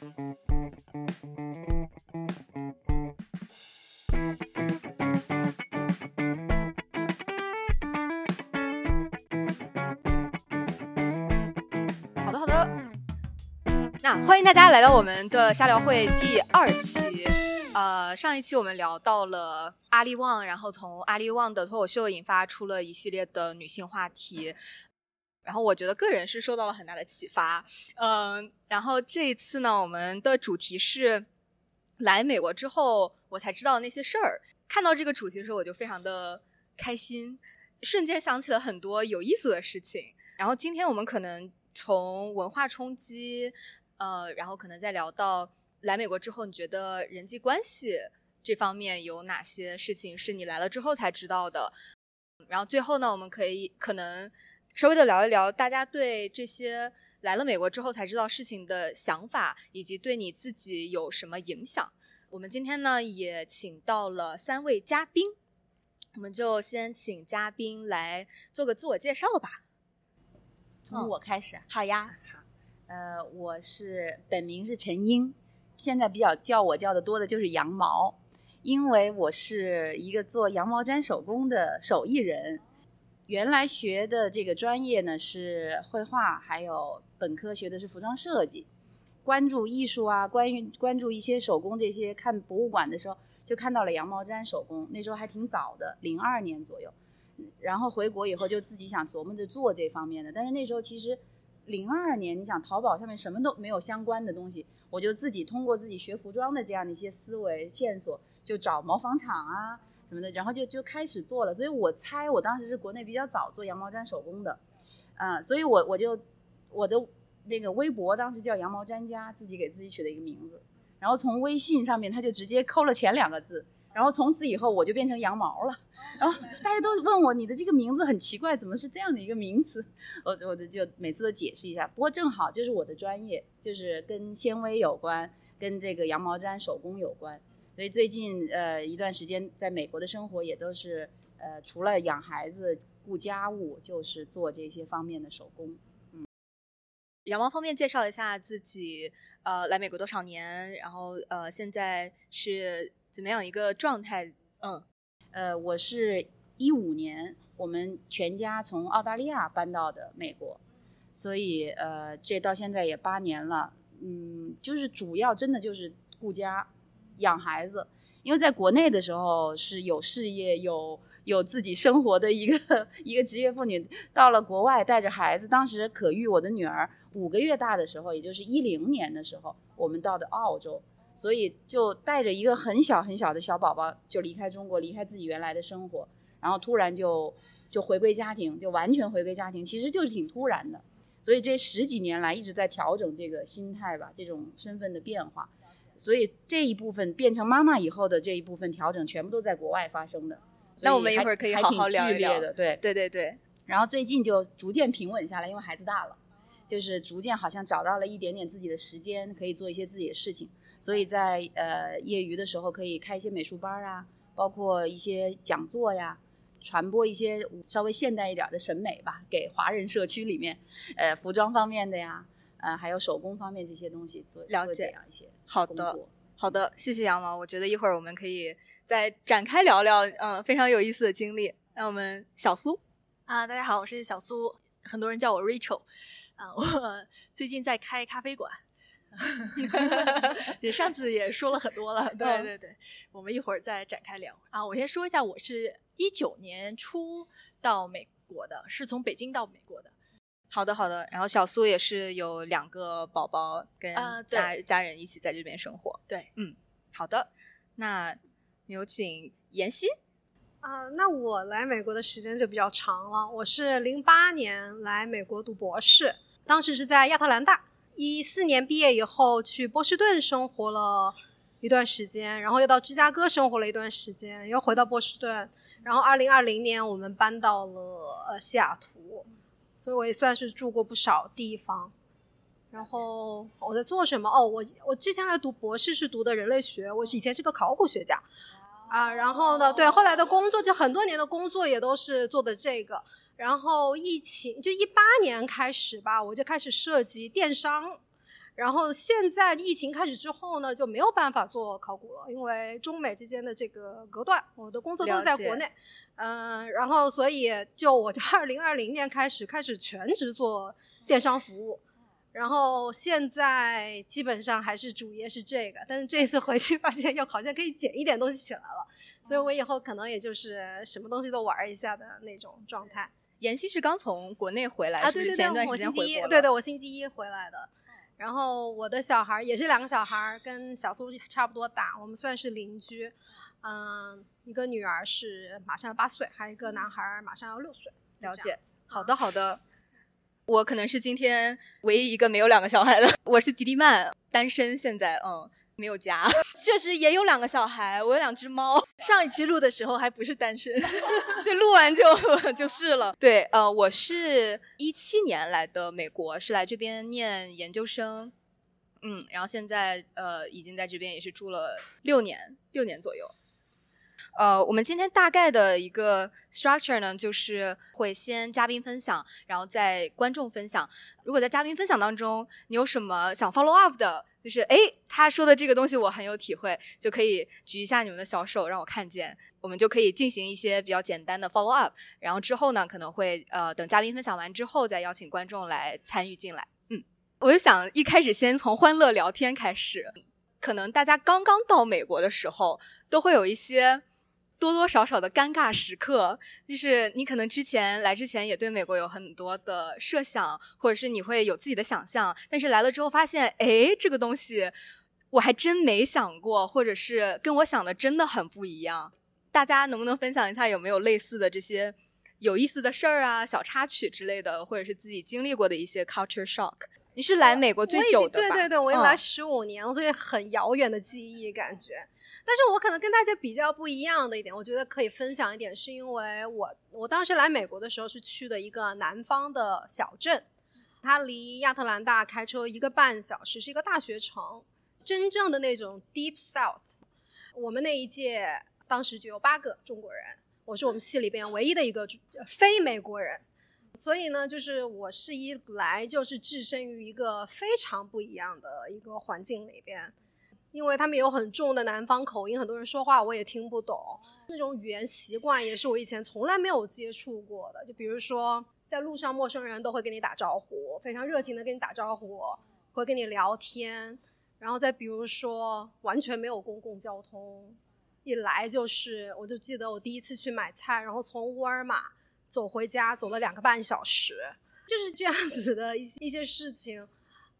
好的，好的。那欢迎大家来到我们的瞎聊会第二期。呃，上一期我们聊到了阿里旺，然后从阿里旺的脱口秀引发出了一系列的女性话题。然后我觉得个人是受到了很大的启发。嗯，然后这一次呢，我们的主题是来美国之后我才知道那些事儿。看到这个主题的时候，我就非常的开心，瞬间想起了很多有意思的事情。然后今天我们可能从文化冲击，呃，然后可能再聊到来美国之后，你觉得人际关系这方面有哪些事情是你来了之后才知道的？然后最后呢，我们可以可能稍微的聊一聊大家对这些来了美国之后才知道事情的想法，以及对你自己有什么影响。我们今天呢也请到了三位嘉宾，我们就先请嘉宾来做个自我介绍吧。从我开始啊，好呀，呃，我是本名是陈英，现在比较叫我叫的多的就是羊毛，因为我是一个做羊毛毡手工的手艺人。原来学的这个专业呢是绘画，还有本科学的是服装设计。关注艺术啊，关于关注一些手工这些，看博物馆的时候就看到了羊毛毡手工，那时候还挺早的，零二年左右。然后回国以后就自己想琢磨着做这方面的，但是那时候其实零二年，你想淘宝上面什么都没有相关的东西，我就自己通过自己学服装的这样的一些思维线索，就找毛纺厂啊什么的，然后就就开始做了。所以我猜我当时是国内比较早做羊毛毡手工的，嗯，所以我我就我的那个微博当时叫羊毛毡家，自己给自己取了一个名字，然后从微信上面他就直接扣了前两个字。然后从此以后我就变成羊毛了，然后大家都问我你的这个名字很奇怪，怎么是这样的一个名词？我我就就每次都解释一下。不过正好就是我的专业就是跟纤维有关，跟这个羊毛毡手工有关，所以最近呃一段时间在美国的生活也都是呃除了养孩子顾家务，就是做这些方面的手工。嗯，羊毛方面介绍一下自己，呃，来美国多少年？然后呃现在是。怎么样一个状态？嗯，呃，我是一五年，我们全家从澳大利亚搬到的美国，所以呃，这到现在也八年了。嗯，就是主要真的就是顾家、养孩子，因为在国内的时候是有事业、有有自己生活的一个一个职业妇女，到了国外带着孩子，当时可遇我的女儿五个月大的时候，也就是一零年的时候，我们到的澳洲。所以就带着一个很小很小的小宝宝就离开中国，离开自己原来的生活，然后突然就就回归家庭，就完全回归家庭，其实就是挺突然的。所以这十几年来一直在调整这个心态吧，这种身份的变化。所以这一部分变成妈妈以后的这一部分调整，全部都在国外发生的。那我们一会儿可以好好聊一聊的，对对对对。然后最近就逐渐平稳下来，因为孩子大了，就是逐渐好像找到了一点点自己的时间，可以做一些自己的事情。所以在呃业余的时候可以开一些美术班啊，包括一些讲座呀，传播一些稍微现代一点的审美吧，给华人社区里面，呃服装方面的呀，呃还有手工方面这些东西做了解一些。好的，好的，谢谢羊毛。我觉得一会儿我们可以再展开聊聊，嗯，非常有意思的经历。那我们小苏啊，大家好，我是小苏，很多人叫我 Rachel，啊，我最近在开咖啡馆。也上次也说了很多了，对对对，我们一会儿再展开聊啊。我先说一下，我是一九年初到美国的，是从北京到美国的。好的好的，然后小苏也是有两个宝宝跟家家人一起在这边生活。对，嗯，好的，那有请妍希啊。那我来美国的时间就比较长了，我是零八年来美国读博士，当时是在亚特兰大。一四年毕业以后，去波士顿生活了一段时间，然后又到芝加哥生活了一段时间，又回到波士顿，然后二零二零年我们搬到了呃西雅图，所以我也算是住过不少地方。然后我在做什么？哦，我我之前来读博士是读的人类学，我以前是个考古学家啊。然后呢，对后来的工作就很多年的工作也都是做的这个。然后疫情就一八年开始吧，我就开始涉及电商，然后现在疫情开始之后呢，就没有办法做考古了，因为中美之间的这个隔断，我的工作都是在国内，嗯，然后所以就我就二零二零年开始开始全职做电商服务，然后现在基本上还是主业是这个，但是这次回去发现又好像可以捡一点东西起来了，所以我以后可能也就是什么东西都玩一下的那种状态。妍希是刚从国内回来，啊，对对对，我星期一，对对，我星期一回来的。然后我的小孩也是两个小孩，跟小苏差不多大，我们算是邻居。嗯，一个女儿是马上要八岁，还有一个男孩马上要六岁。了解，好的好的。我可能是今天唯一一个没有两个小孩的，我是迪迪曼，单身，现在嗯。没有家，确实也有两个小孩，我有两只猫。上一期录的时候还不是单身，对，录完就 就是了。对，呃，我是一七年来的美国，是来这边念研究生，嗯，然后现在呃已经在这边也是住了六年，六年左右。呃，我们今天大概的一个 structure 呢，就是会先嘉宾分享，然后再观众分享。如果在嘉宾分享当中，你有什么想 follow up 的，就是哎，他说的这个东西我很有体会，就可以举一下你们的小手让我看见，我们就可以进行一些比较简单的 follow up。然后之后呢，可能会呃等嘉宾分享完之后，再邀请观众来参与进来。嗯，我就想一开始先从欢乐聊天开始，可能大家刚刚到美国的时候，都会有一些。多多少少的尴尬时刻，就是你可能之前来之前也对美国有很多的设想，或者是你会有自己的想象，但是来了之后发现，哎，这个东西我还真没想过，或者是跟我想的真的很不一样。大家能不能分享一下有没有类似的这些有意思的事儿啊、小插曲之类的，或者是自己经历过的一些 culture shock？你是来美国最久的吧？对对对，我来十五年了，所以很遥远的记忆感觉。但是我可能跟大家比较不一样的一点，我觉得可以分享一点，是因为我我当时来美国的时候是去的一个南方的小镇，它离亚特兰大开车一个半小时，是一个大学城，真正的那种 Deep South。我们那一届当时只有八个中国人，我是我们系里边唯一的一个非美国人，所以呢，就是我是一来就是置身于一个非常不一样的一个环境里边。因为他们有很重的南方口音，很多人说话我也听不懂，那种语言习惯也是我以前从来没有接触过的。就比如说，在路上陌生人都会跟你打招呼，非常热情的跟你打招呼，会跟你聊天。然后再比如说，完全没有公共交通，一来就是，我就记得我第一次去买菜，然后从沃尔玛走回家，走了两个半小时，就是这样子的一些一些事情。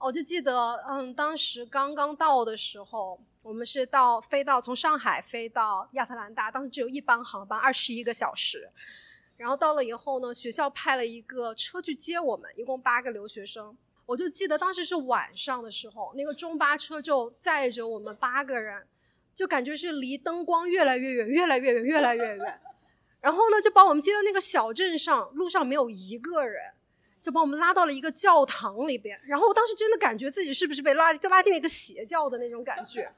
我就记得，嗯，当时刚刚到的时候，我们是到飞到从上海飞到亚特兰大，当时只有一班航班，二十一个小时。然后到了以后呢，学校派了一个车去接我们，一共八个留学生。我就记得当时是晚上的时候，那个中巴车就载着我们八个人，就感觉是离灯光越来越远，越来越远，越来越远。然后呢，就把我们接到那个小镇上，路上没有一个人。就把我们拉到了一个教堂里边，然后我当时真的感觉自己是不是被拉拉进了一个邪教的那种感觉。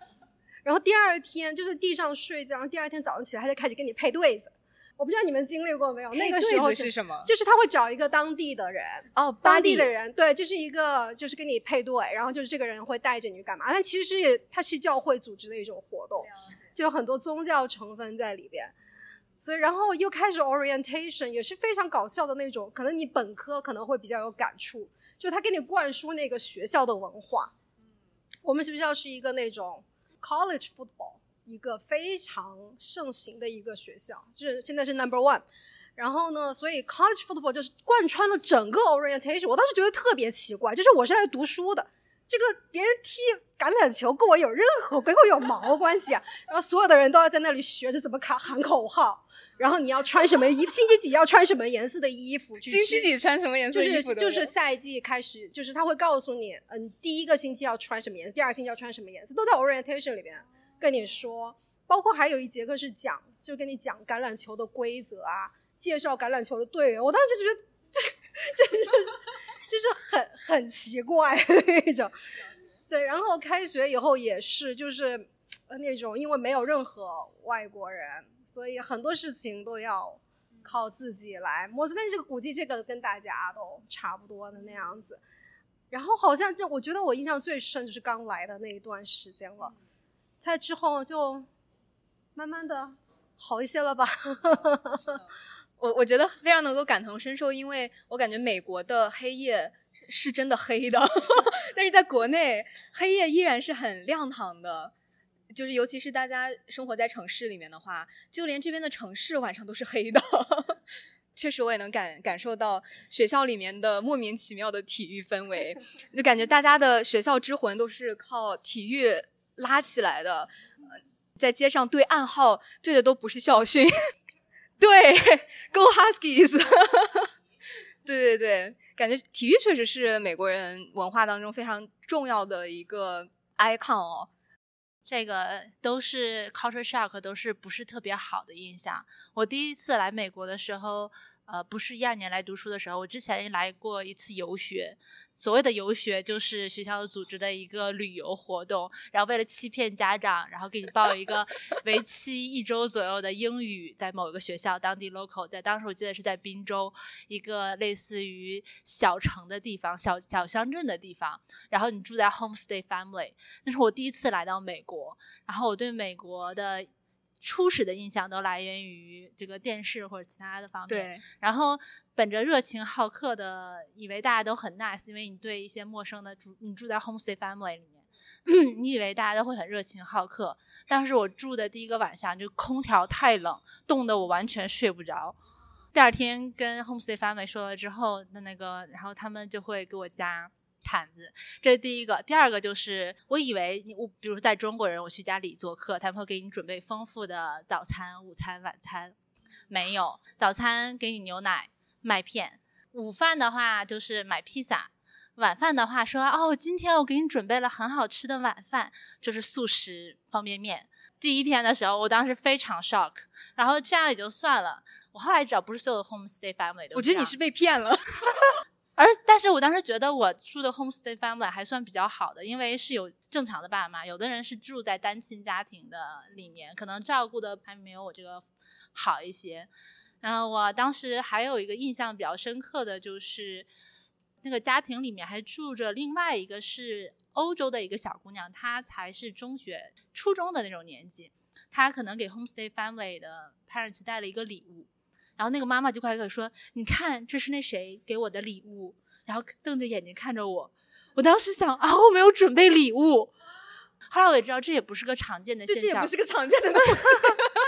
然后第二天就是地上睡觉，然后第二天早上起来他就开始跟你配对子。我不知道你们经历过没有？那个时候是什么？就是他会找一个当地的人哦，当地的人对，就是一个就是跟你配对，然后就是这个人会带着你干嘛？但其实也他是教会组织的一种活动，就有很多宗教成分在里边。所以，然后又开始 orientation，也是非常搞笑的那种。可能你本科可能会比较有感触，就他给你灌输那个学校的文化。我们学校是一个那种 college football，一个非常盛行的一个学校，就是现在是 number one。然后呢，所以 college football 就是贯穿了整个 orientation。我当时觉得特别奇怪，就是我是来读书的。这个别人踢橄榄球跟我有任何跟我有毛关系啊？然后所有的人都要在那里学着怎么喊喊口号，然后你要穿什么衣？星期几要穿什么颜色的衣服？星期几穿什么颜色衣服？就是就是下一季开始，就是他会告诉你，嗯，第一个星期要穿什么颜色，第二个星期要穿什么颜色，都在 orientation 里边跟你说。包括还有一节课是讲，就跟你讲橄榄球的规则啊，介绍橄榄球的队员。我当时就觉得 这这是。就是很很奇怪那种，对，然后开学以后也是，就是那种因为没有任何外国人，所以很多事情都要靠自己来摸索。但是估计这个跟大家都差不多的那样子。然后好像就我觉得我印象最深就是刚来的那一段时间了，在之后就慢慢的好一些了吧。我我觉得非常能够感同身受，因为我感觉美国的黑夜是真的黑的，但是在国内黑夜依然是很亮堂的。就是尤其是大家生活在城市里面的话，就连这边的城市晚上都是黑的。确实，我也能感感受到学校里面的莫名其妙的体育氛围，就感觉大家的学校之魂都是靠体育拉起来的。在街上对暗号对的都不是校训。对，Go Huskies！对对对，感觉体育确实是美国人文化当中非常重要的一个 icon 哦。这个都是 culture shock，都是不是特别好的印象。我第一次来美国的时候。呃，不是一二年来读书的时候，我之前来过一次游学。所谓的游学，就是学校组织的一个旅游活动，然后为了欺骗家长，然后给你报一个 为期一周左右的英语，在某一个学校当地 local，在当时我记得是在滨州一个类似于小城的地方，小小乡镇的地方。然后你住在 homestay family，那是我第一次来到美国，然后我对美国的。初始的印象都来源于这个电视或者其他的方面。对，然后本着热情好客的，以为大家都很 nice，因为你对一些陌生的住，你住在 homestay family 里面，你以为大家都会很热情好客。但是我住的第一个晚上就空调太冷，冻得我完全睡不着。第二天跟 homestay family 说了之后，那那个，然后他们就会给我加。毯子，这是第一个。第二个就是，我以为你我，比如在中国人，我去家里做客，他们会给你准备丰富的早餐、午餐、晚餐，没有。早餐给你牛奶、麦片，午饭的话就是买披萨，晚饭的话说哦，今天我给你准备了很好吃的晚饭，就是速食方便面。第一天的时候，我当时非常 shock，然后这样也就算了。我后来知道，不是所有的 homestay family 都。我觉得你是被骗了。而但是我当时觉得我住的 homestay family 还算比较好的，因为是有正常的爸妈，有的人是住在单亲家庭的里面，可能照顾的还没有我这个好一些。然后我当时还有一个印象比较深刻的就是，那个家庭里面还住着另外一个是欧洲的一个小姑娘，她才是中学、初中的那种年纪，她可能给 homestay family 的 parents 带了一个礼物。然后那个妈妈就快快说：“你看，这是那谁给我的礼物。”然后瞪着眼睛看着我。我当时想啊，我没有准备礼物。后来我也知道这也不是个常见的现象，这也不是个常见的东西。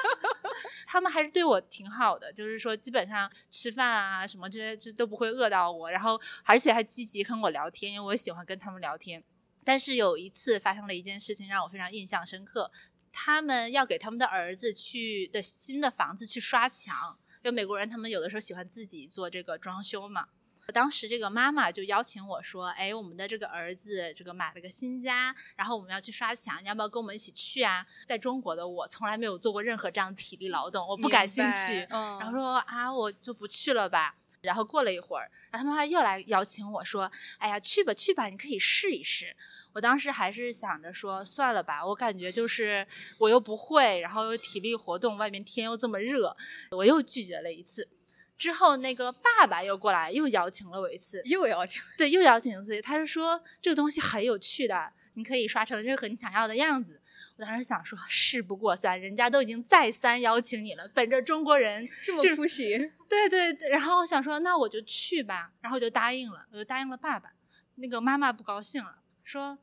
他们还是对我挺好的，就是说基本上吃饭啊什么这些这都不会饿到我。然后而且还积极跟我聊天，因为我喜欢跟他们聊天。但是有一次发生了一件事情让我非常印象深刻，他们要给他们的儿子去的新的房子去刷墙。就美国人，他们有的时候喜欢自己做这个装修嘛。当时这个妈妈就邀请我说：“哎，我们的这个儿子这个买了个新家，然后我们要去刷墙，你要不要跟我们一起去啊？”在中国的我从来没有做过任何这样的体力劳动，我不感兴趣。然后说啊，我就不去了吧。然后过了一会儿，然后他妈妈又来邀请我说：“哎呀，去吧去吧，你可以试一试。”我当时还是想着说算了吧，我感觉就是我又不会，然后又体力活动，外面天又这么热，我又拒绝了一次。之后那个爸爸又过来又邀请了我一次，又邀请，对，又邀请一次。他就说这个东西很有趣的，你可以刷成任何你想要的样子。我当时想说事不过三，人家都已经再三邀请你了，本着中国人这么敷衍，对对对。然后我想说那我就去吧，然后我就答应了，我就答应了爸爸。那个妈妈不高兴了，说。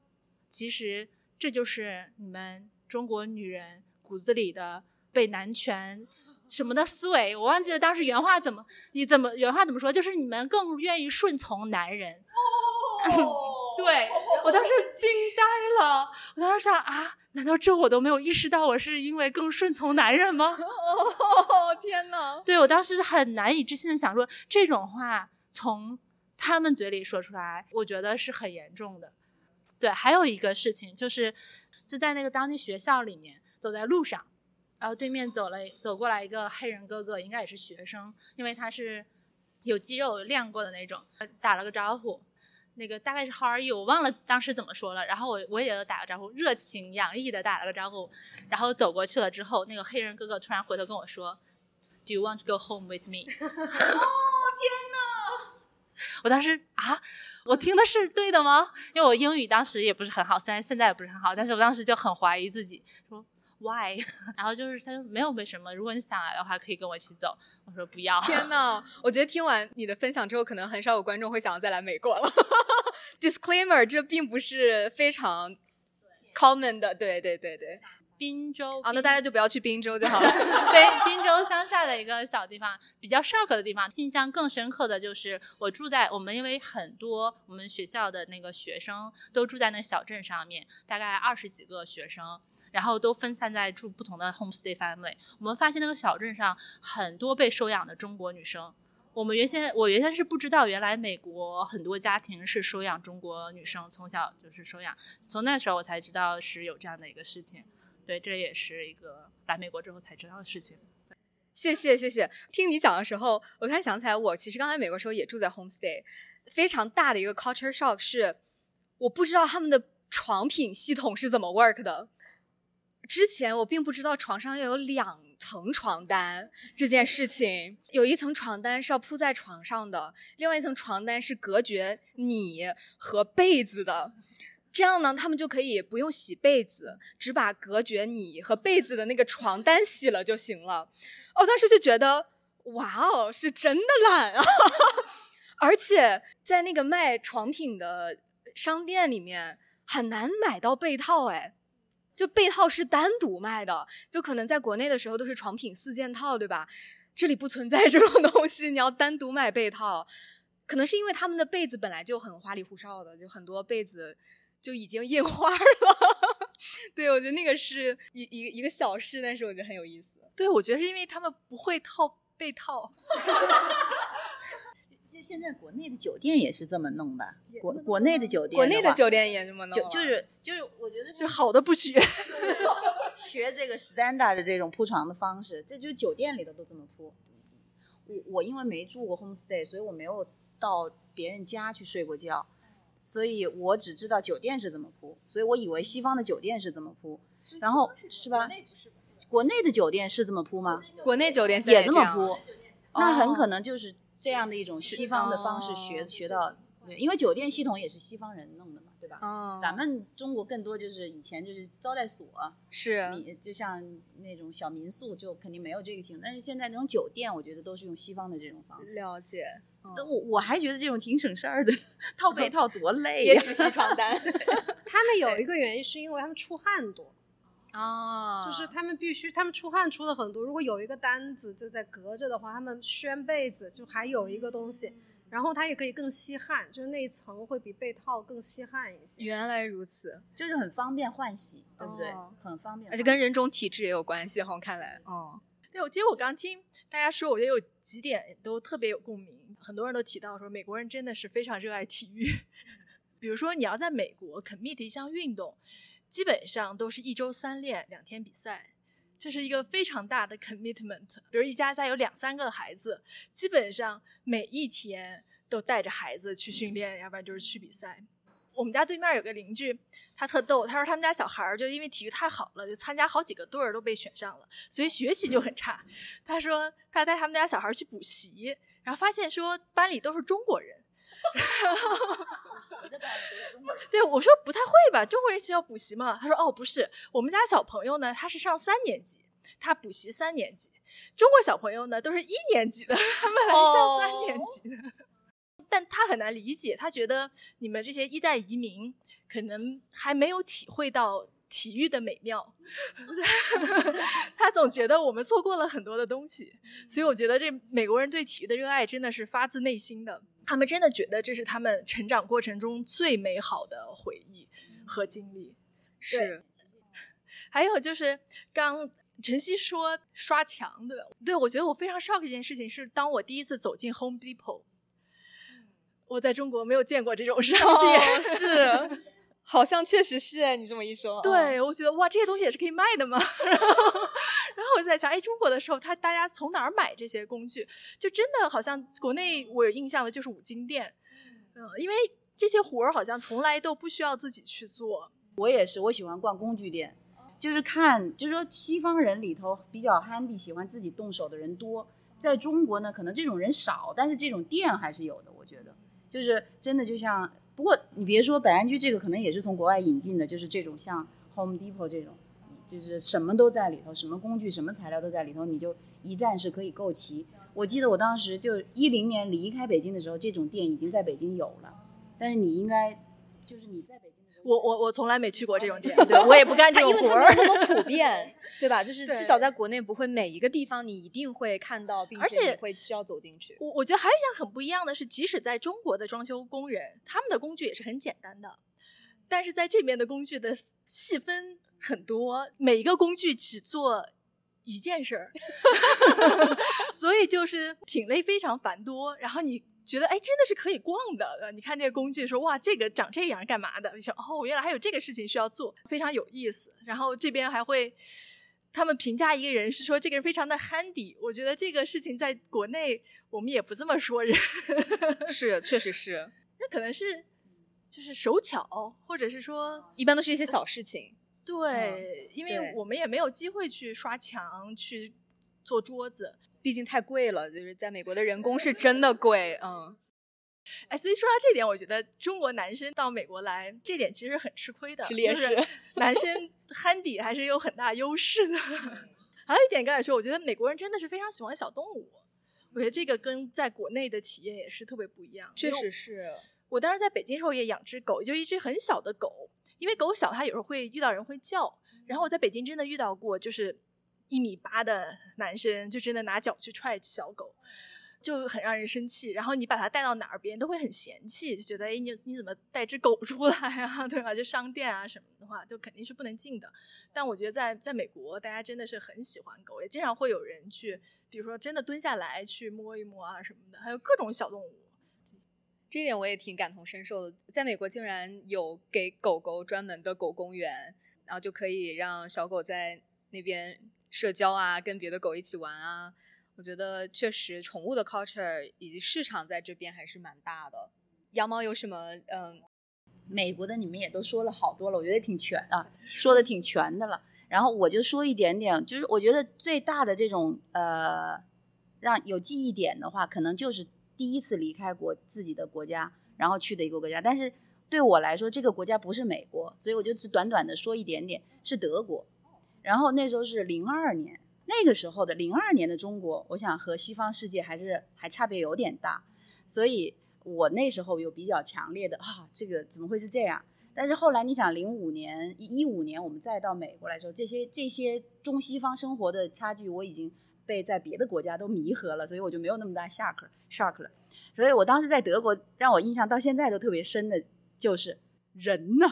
其实这就是你们中国女人骨子里的被男权什么的思维。我忘记了当时原话怎么，你怎么原话怎么说？就是你们更愿意顺从男人。哦 对我当时惊呆了，我当时想啊，难道这我都没有意识到我是因为更顺从男人吗？哦 天哪！对我当时很难以置信的想说这种话从他们嘴里说出来，我觉得是很严重的。对，还有一个事情就是，就在那个当地学校里面，走在路上，然后对面走了走过来一个黑人哥哥，应该也是学生，因为他是有肌肉练过的那种，打了个招呼，那个大概是 How are you？我忘了当时怎么说了，然后我我也打个招呼，热情洋溢的打了个招呼，然后走过去了之后，那个黑人哥哥突然回头跟我说，Do you want to go home with me？哦天哪！我当时啊。我听的是对的吗？因为我英语当时也不是很好，虽然现在也不是很好，但是我当时就很怀疑自己，说 why？然后就是他说没有为什么，如果你想来的话，可以跟我一起走。我说不要。天 呐，我觉得听完你的分享之后，可能很少有观众会想要再来美国了。Disclaimer，这并不是非常 common 的，对对对对。滨州啊，那大家就不要去滨州就好了。对，滨州乡下的一个小地方，比较 shock 的地方。印象更深刻的就是我住在我们，因为很多我们学校的那个学生都住在那小镇上面，大概二十几个学生，然后都分散在住不同的 homestay family。我们发现那个小镇上很多被收养的中国女生。我们原先我原先是不知道，原来美国很多家庭是收养中国女生，从小就是收养。从那时候我才知道是有这样的一个事情。对，这也是一个来美国之后才知道的事情。谢谢谢谢，听你讲的时候，我突然想起来，我其实刚来美国时候也住在 homestay，非常大的一个 culture shock 是，我不知道他们的床品系统是怎么 work 的。之前我并不知道床上要有两层床单这件事情，有一层床单是要铺在床上的，另外一层床单是隔绝你和被子的。这样呢，他们就可以不用洗被子，只把隔绝你和被子的那个床单洗了就行了。我当时就觉得，哇哦，是真的懒啊！而且在那个卖床品的商店里面很难买到被套，哎，就被套是单独卖的，就可能在国内的时候都是床品四件套，对吧？这里不存在 这种东西，你要单独买被套，可能是因为他们的被子本来就很花里胡哨的，就很多被子。就已经印花了，对我觉得那个是一一一个小事，但是我觉得很有意思。对，我觉得是因为他们不会套被套。就现在国内的酒店也是这么弄吧，国国内的酒店，国内的酒店也这么弄，就就是就是，我觉得就好的不学，学这个 standard 的这种铺床的方式，这就酒店里头都这么铺。我我因为没住过 homestay，所以我没有到别人家去睡过觉。所以我只知道酒店是怎么铺，所以我以为西方的酒店是怎么铺，然后是吧？国内的酒店是这么铺吗？国内酒店也这么铺，那很可能就是这样的一种西方的方式学学到，对，因为酒店系统也是西方人弄的嘛。对吧？哦，咱们中国更多就是以前就是招待所，是你就像那种小民宿，就肯定没有这个系统。但是现在那种酒店，我觉得都是用西方的这种方式。了解。那我我还觉得这种挺省事儿的，套被 套多累呀，别只洗床单。他们有一个原因是因为他们出汗多啊，就是他们必须他们出汗出的很多。如果有一个单子就在隔着的话，他们掀被子就还有一个东西。然后它也可以更吸汗，就是那一层会比被套更吸汗一些。原来如此，就是很方便换洗，对不对？很方便，而且跟人种体质也有关系。好，看来，哦，对，我其实我刚听大家说，我觉得有几点都特别有共鸣。很多人都提到说，美国人真的是非常热爱体育。比如说，你要在美国 commit 一项运动，基本上都是一周三练，两天比赛。这是一个非常大的 commitment。比如一家家有两三个孩子，基本上每一天都带着孩子去训练，要不然就是去比赛。我们家对面有个邻居，他特逗，他说他们家小孩儿就因为体育太好了，就参加好几个队儿都被选上了，所以学习就很差。他说他带他们家小孩去补习，然后发现说班里都是中国人。对，我说不太会吧？中国人需要补习吗？他说哦，不是，我们家小朋友呢，他是上三年级，他补习三年级。中国小朋友呢，都是一年级的，他们还上三年级呢。但他很难理解，他觉得你们这些一代移民可能还没有体会到体育的美妙。他总觉得我们错过了很多的东西，所以我觉得这美国人对体育的热爱真的是发自内心的。他们真的觉得这是他们成长过程中最美好的回忆和经历。是，还有就是刚晨曦说刷墙，对吧？对我觉得我非常 shock 一件事情是，当我第一次走进 Home Depot，我在中国没有见过这种商店，是。好像确实是哎，你这么一说，对我觉得哇，这些东西也是可以卖的嘛？然后，然后我在想，哎，中国的时候，他大家从哪儿买这些工具？就真的好像国内我有印象的就是五金店，嗯，因为这些活儿好像从来都不需要自己去做。我也是，我喜欢逛工具店，就是看，就是说西方人里头比较 handy，喜欢自己动手的人多，在中国呢，可能这种人少，但是这种店还是有的，我觉得。就是真的就像，不过你别说百安居这个，可能也是从国外引进的，就是这种像 Home Depot 这种，就是什么都在里头，什么工具、什么材料都在里头，你就一站式可以购齐。我记得我当时就一零年离开北京的时候，这种店已经在北京有了，但是你应该就是你在北，我我我从来没去过这种店，对我也不干这它因为它种活儿。没有那么普遍，对吧？就是至少在国内不会每一个地方你一定会看到，并而且会需要走进去。我我觉得还有一样很不一样的是，即使在中国的装修工人，他们的工具也是很简单的，但是在这边的工具的细分很多，每一个工具只做一件事儿，所以就是品类非常繁多。然后你觉得哎，真的是可以逛的。呃你看这个工具说哇，这个长这样干嘛的？你想哦，原来还有这个事情需要做，非常有意思。然后这边还会。他们评价一个人是说这个人非常的 handy，我觉得这个事情在国内我们也不这么说人，是，确实是，那可能是就是手巧，或者是说一般都是一些小事情。对，因为我们也没有机会去刷墙、去做桌子。毕竟太贵了，就是在美国的人工是真的贵，嗯，哎，所以说到这点，我觉得中国男生到美国来，这点其实很吃亏的，是劣势就是男生 handy 还是有很大优势的。还有一点，刚才说，我觉得美国人真的是非常喜欢小动物，我觉得这个跟在国内的体验也是特别不一样。确实是。我当时在北京时候也养只狗，就一只很小的狗，因为狗小，它有时候会遇到人会叫。然后我在北京真的遇到过，就是一米八的男生，就真的拿脚去踹小狗，就很让人生气。然后你把它带到哪儿，别人都会很嫌弃，就觉得哎，你你怎么带只狗出来啊，对吧？就商店啊什么的话，就肯定是不能进的。但我觉得在在美国，大家真的是很喜欢狗，也经常会有人去，比如说真的蹲下来去摸一摸啊什么的，还有各种小动物。这一点我也挺感同身受的。在美国竟然有给狗狗专门的狗公园，然后就可以让小狗在那边社交啊，跟别的狗一起玩啊。我觉得确实宠物的 culture 以及市场在这边还是蛮大的。羊毛有什么嗯美国的你们也都说了好多了，我觉得挺全啊，说的挺全的了。然后我就说一点点，就是我觉得最大的这种呃，让有记忆点的话，可能就是第一次离开国自己的国家，然后去的一个国家。但是对我来说，这个国家不是美国，所以我就只短短的说一点点，是德国。然后那时候是零二年，那个时候的零二年的中国，我想和西方世界还是还差别有点大，所以我那时候有比较强烈的啊，这个怎么会是这样？但是后来你想，零五年、一五年我们再到美国来说，这些这些中西方生活的差距，我已经被在别的国家都弥合了，所以我就没有那么大 shock shock 了。所以我当时在德国，让我印象到现在都特别深的就是人呢、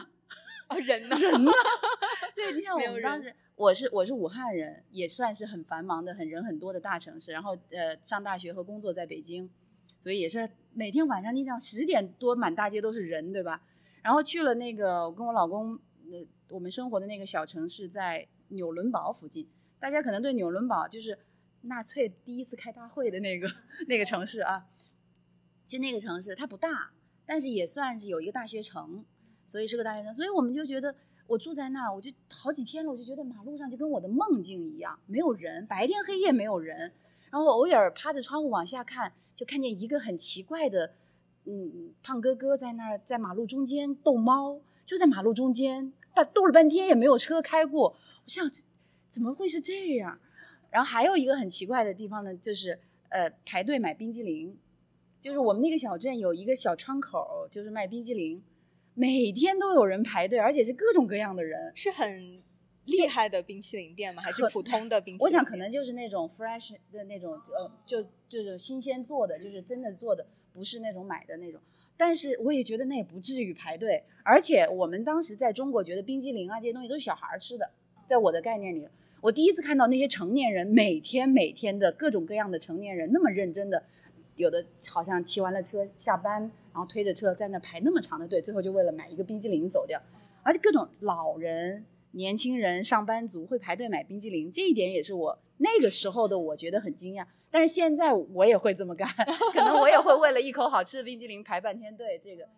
啊人呢？人呢、对，你像没有人我们当时，我是我是武汉人，也算是很繁忙的、很人很多的大城市。然后呃，上大学和工作在北京，所以也是每天晚上你想十点多满大街都是人，对吧？然后去了那个我跟我老公呃我们生活的那个小城市，在纽伦堡附近。大家可能对纽伦堡就是纳粹第一次开大会的那个 那个城市啊，就那个城市它不大，但是也算是有一个大学城，所以是个大学城。所以我们就觉得我住在那儿，我就好几天了，我就觉得马路上就跟我的梦境一样，没有人，白天黑夜没有人。然后我偶尔趴着窗户往下看，就看见一个很奇怪的，嗯，胖哥哥在那儿在马路中间逗猫，就在马路中间，半逗了半天也没有车开过。我想这怎么会是这样？然后还有一个很奇怪的地方呢，就是呃排队买冰激凌，就是我们那个小镇有一个小窗口，就是卖冰激凌，每天都有人排队，而且是各种各样的人。是很厉害的冰淇淋店吗？还是普通的冰淇淋店？我想可能就是那种 fresh 的那种，呃，就就是新鲜做的，就是真的做的，不是那种买的那种。但是我也觉得那也不至于排队，而且我们当时在中国觉得冰激凌啊这些东西都是小孩儿吃的，在我的概念里，我第一次看到那些成年人每天每天的各种各样的成年人那么认真的，有的好像骑完了车下班，然后推着车在那排那么长的队，最后就为了买一个冰激凌走掉，而且各种老人、年轻人、上班族会排队买冰激凌，这一点也是我那个时候的我觉得很惊讶。但是现在我也会这么干，可能我也会为了一口好吃的冰激凌排半天队。这个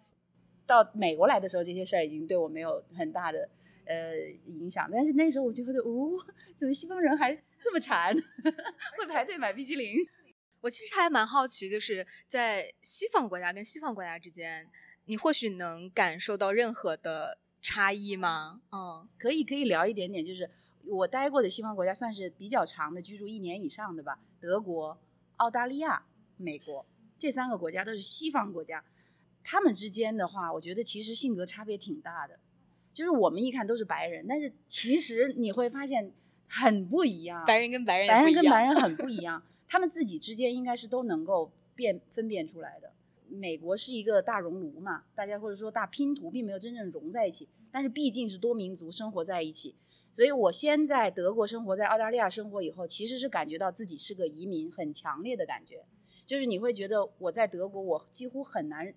到美国来的时候，这些事儿已经对我没有很大的呃影响，但是那时候我就觉得，哦，怎么西方人还这么馋，会排队买冰激凌？我其实还蛮好奇，就是在西方国家跟西方国家之间，你或许能感受到任何的差异吗？嗯，可以可以聊一点点，就是我待过的西方国家算是比较长的居住一年以上的吧，德国、澳大利亚、美国这三个国家都是西方国家，他们之间的话，我觉得其实性格差别挺大的。就是我们一看都是白人，但是其实你会发现很不一样，白人跟白人白人跟白人很不一样，他们自己之间应该是都能够辨分辨出来的。美国是一个大熔炉嘛，大家或者说大拼图，并没有真正融在一起，但是毕竟是多民族生活在一起，所以我先在德国生活，在澳大利亚生活以后，其实是感觉到自己是个移民，很强烈的感觉，就是你会觉得我在德国，我几乎很难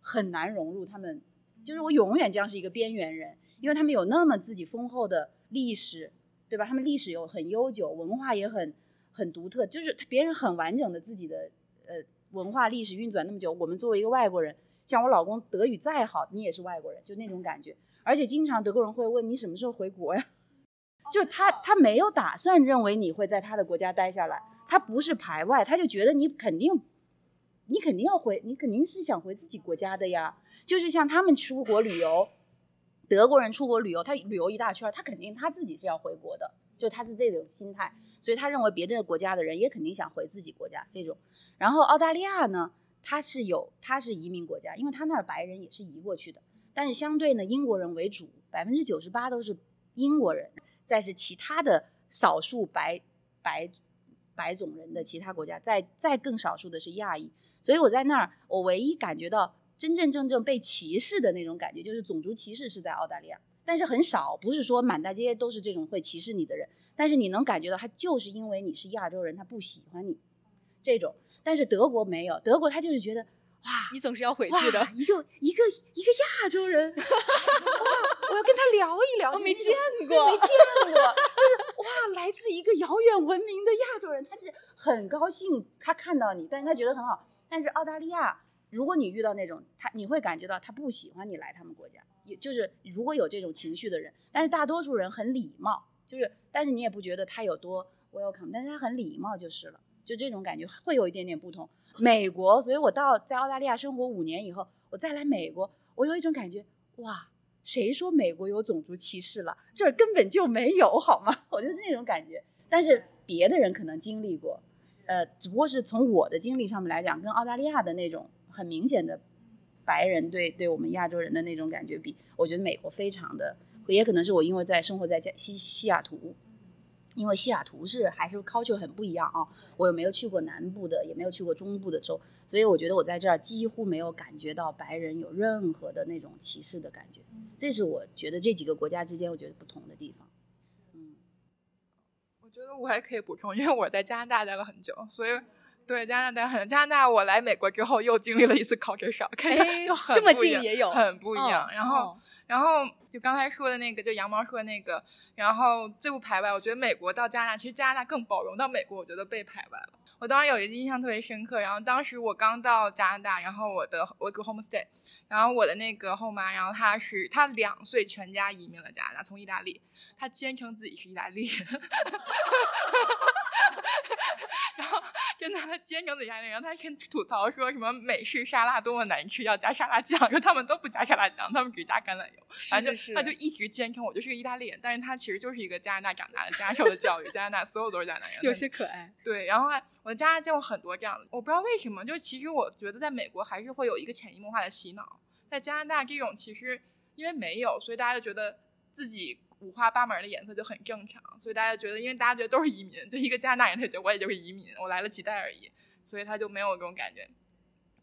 很难融入他们，就是我永远将是一个边缘人，因为他们有那么自己丰厚的历史，对吧？他们历史又很悠久，文化也很很独特，就是别人很完整的自己的呃文化历史运转那么久，我们作为一个外国人，像我老公德语再好，你也是外国人，就那种感觉。而且经常德国人会问你什么时候回国呀？就他他没有打算认为你会在他的国家待下来，他不是排外，他就觉得你肯定你肯定要回，你肯定是想回自己国家的呀。就是像他们出国旅游，德国人出国旅游，他旅游一大圈，他肯定他自己是要回国的，就他是这种心态，所以他认为别的国家的人也肯定想回自己国家这种。然后澳大利亚呢，它是有它是移民国家，因为他那儿白人也是移过去的，但是相对呢，英国人为主，百分之九十八都是英国人，再是其他的少数白白白种人的其他国家，再再更少数的是亚裔，所以我在那儿，我唯一感觉到真真正正被歧视的那种感觉，就是种族歧视是在澳大利亚，但是很少，不是说满大街都是这种会歧视你的人，但是你能感觉到他就是因为你是亚洲人，他不喜欢你这种，但是德国没有，德国他就是觉得哇，你总是要回去的。一个一个一个亚洲人，哇，我要跟他聊一聊，我没见过对没见过，就是哇，来自一个遥远文明的亚洲人，他是很高兴他看到你，但是他觉得很好。但是澳大利亚，如果你遇到那种他，你会感觉到他不喜欢你来他们国家，也就是如果有这种情绪的人，但是大多数人很礼貌，就是但是你也不觉得他有多 welcome，但是他很礼貌就是了，就这种感觉会有一点点不同。美国，所以我到在澳大利亚生活五年以后，我再来美国，我有一种感觉，哇，谁说美国有种族歧视了？这儿根本就没有，好吗？我就是那种感觉。但是别的人可能经历过，呃，只不过是从我的经历上面来讲，跟澳大利亚的那种很明显的白人对对我们亚洲人的那种感觉比，我觉得美国非常的，也可能是我因为在生活在加西西雅图，因为西雅图是还是 culture 很不一样啊，我也没有去过南部的，也没有去过中部的州，所以我觉得我在这儿几乎没有感觉到白人有任何的那种歧视的感觉，这是我觉得这几个国家之间我觉得不同的地方。嗯，我觉得我还可以补充，因为我在加拿大待了很久，所以对加拿大很。加拿大我来美国之后又经历了一次 culture shock，看起来哎就很这么不一样近也有很不一样。嗯然后嗯然后就刚才说的那个，就羊毛说的那个，然后最不排外，我觉得美国到加拿大，其实加拿大更包容，到美国我觉得被排外了。我当时有一个印象特别深刻，然后当时我刚到加拿大，然后我的我有个 homestay，然后我的那个后妈，然后她是她两岁全家移民了加拿大，从意大利，她坚称自己是意大利人，然后真的她坚称自己是意大利人，然后她还吐槽说什么美式沙拉多么难吃，要加沙拉酱，说他们都不加沙拉酱，他们只加橄榄油，反正是他就一直坚称我就是个意大利人，但是他其实就是一个加拿大长大的，加受的教育，加拿大所有都是加拿大人，有些可爱。对，然后还我在加拿大见过很多这样的，我不知道为什么，就其实我觉得在美国还是会有一个潜移默化的洗脑，在加拿大这种其实因为没有，所以大家就觉得自己五花八门的颜色就很正常，所以大家觉得，因为大家觉得都是移民，就一个加拿大人，他觉得我也就是移民，我来了几代而已，所以他就没有这种感觉。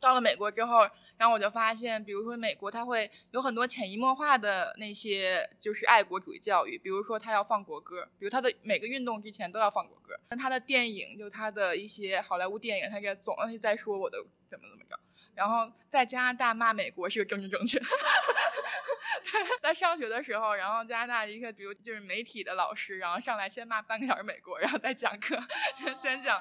到了美国之后，然后我就发现，比如说美国，它会有很多潜移默化的那些就是爱国主义教育，比如说他要放国歌，比如他的每个运动之前都要放国歌。但他的电影，就他的一些好莱坞电影，他给总是在说我的怎么怎么着。然后在加拿大骂美国是个政治正确，在上学的时候，然后加拿大一个比如就是媒体的老师，然后上来先骂半个小时美国，然后再讲课，先先讲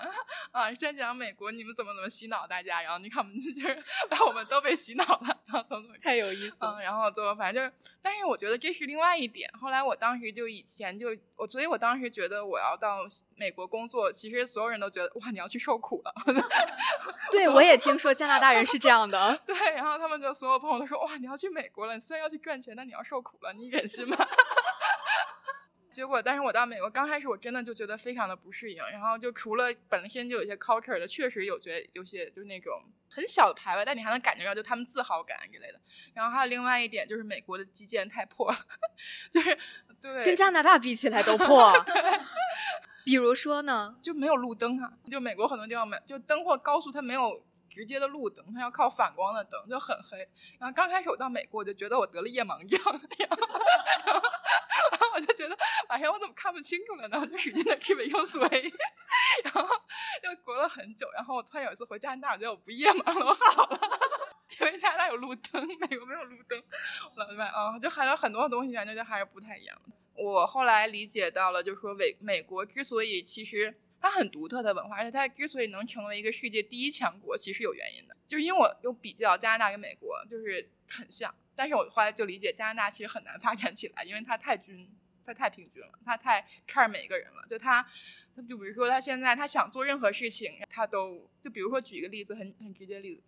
啊，先讲美国你们怎么怎么洗脑大家，然后你看我们就是 把我们都被洗脑了，然后怎么怎么太有意思嗯，然后最后反正就是，但是我觉得这是另外一点。后来我当时就以前就我，所以我当时觉得我要到美国工作，其实所有人都觉得哇，你要去受苦了。对，我也听说加拿大人是这样的。对，然后他们就所有朋友都说哇，你要去美国了，你虽然要去赚钱，但你要受苦了，你忍心吗？结果，但是我到美国刚开始，我真的就觉得非常的不适应。然后就除了本身就有一些 culture 的，确实有觉有些就是那种很小的排外，但你还能感觉到就他们自豪感之类的。然后还有另外一点就是美国的基建太破了，就是对，跟加拿大比起来都破。比如说呢，就没有路灯啊，就美国很多地方没，就灯或高速它没有直接的路灯，它要靠反光的灯，就很黑。然后刚开始我到美国，我就觉得我得了夜盲症，然 后我就觉得晚上我怎么看不清楚了呢？我就使劲的 keep 用嘴，然后又隔了很久，然后我突然有一次回加拿大，我觉得我不夜盲了，我好了。因为加拿大有路灯，美国没有路灯，我明白啊，就还有很多东西感觉就还是不太一样。我后来理解到了，就是说美美国之所以其实它很独特的文化，而且它之所以能成为一个世界第一强国，其实有原因的。就是因为我有比较加拿大跟美国，就是很像，但是我后来就理解加拿大其实很难发展起来，因为它太均，它太平均了，它太 care 每一个人了。就他，他就比如说他现在他想做任何事情，他都就比如说举一个例子，很很直接例子。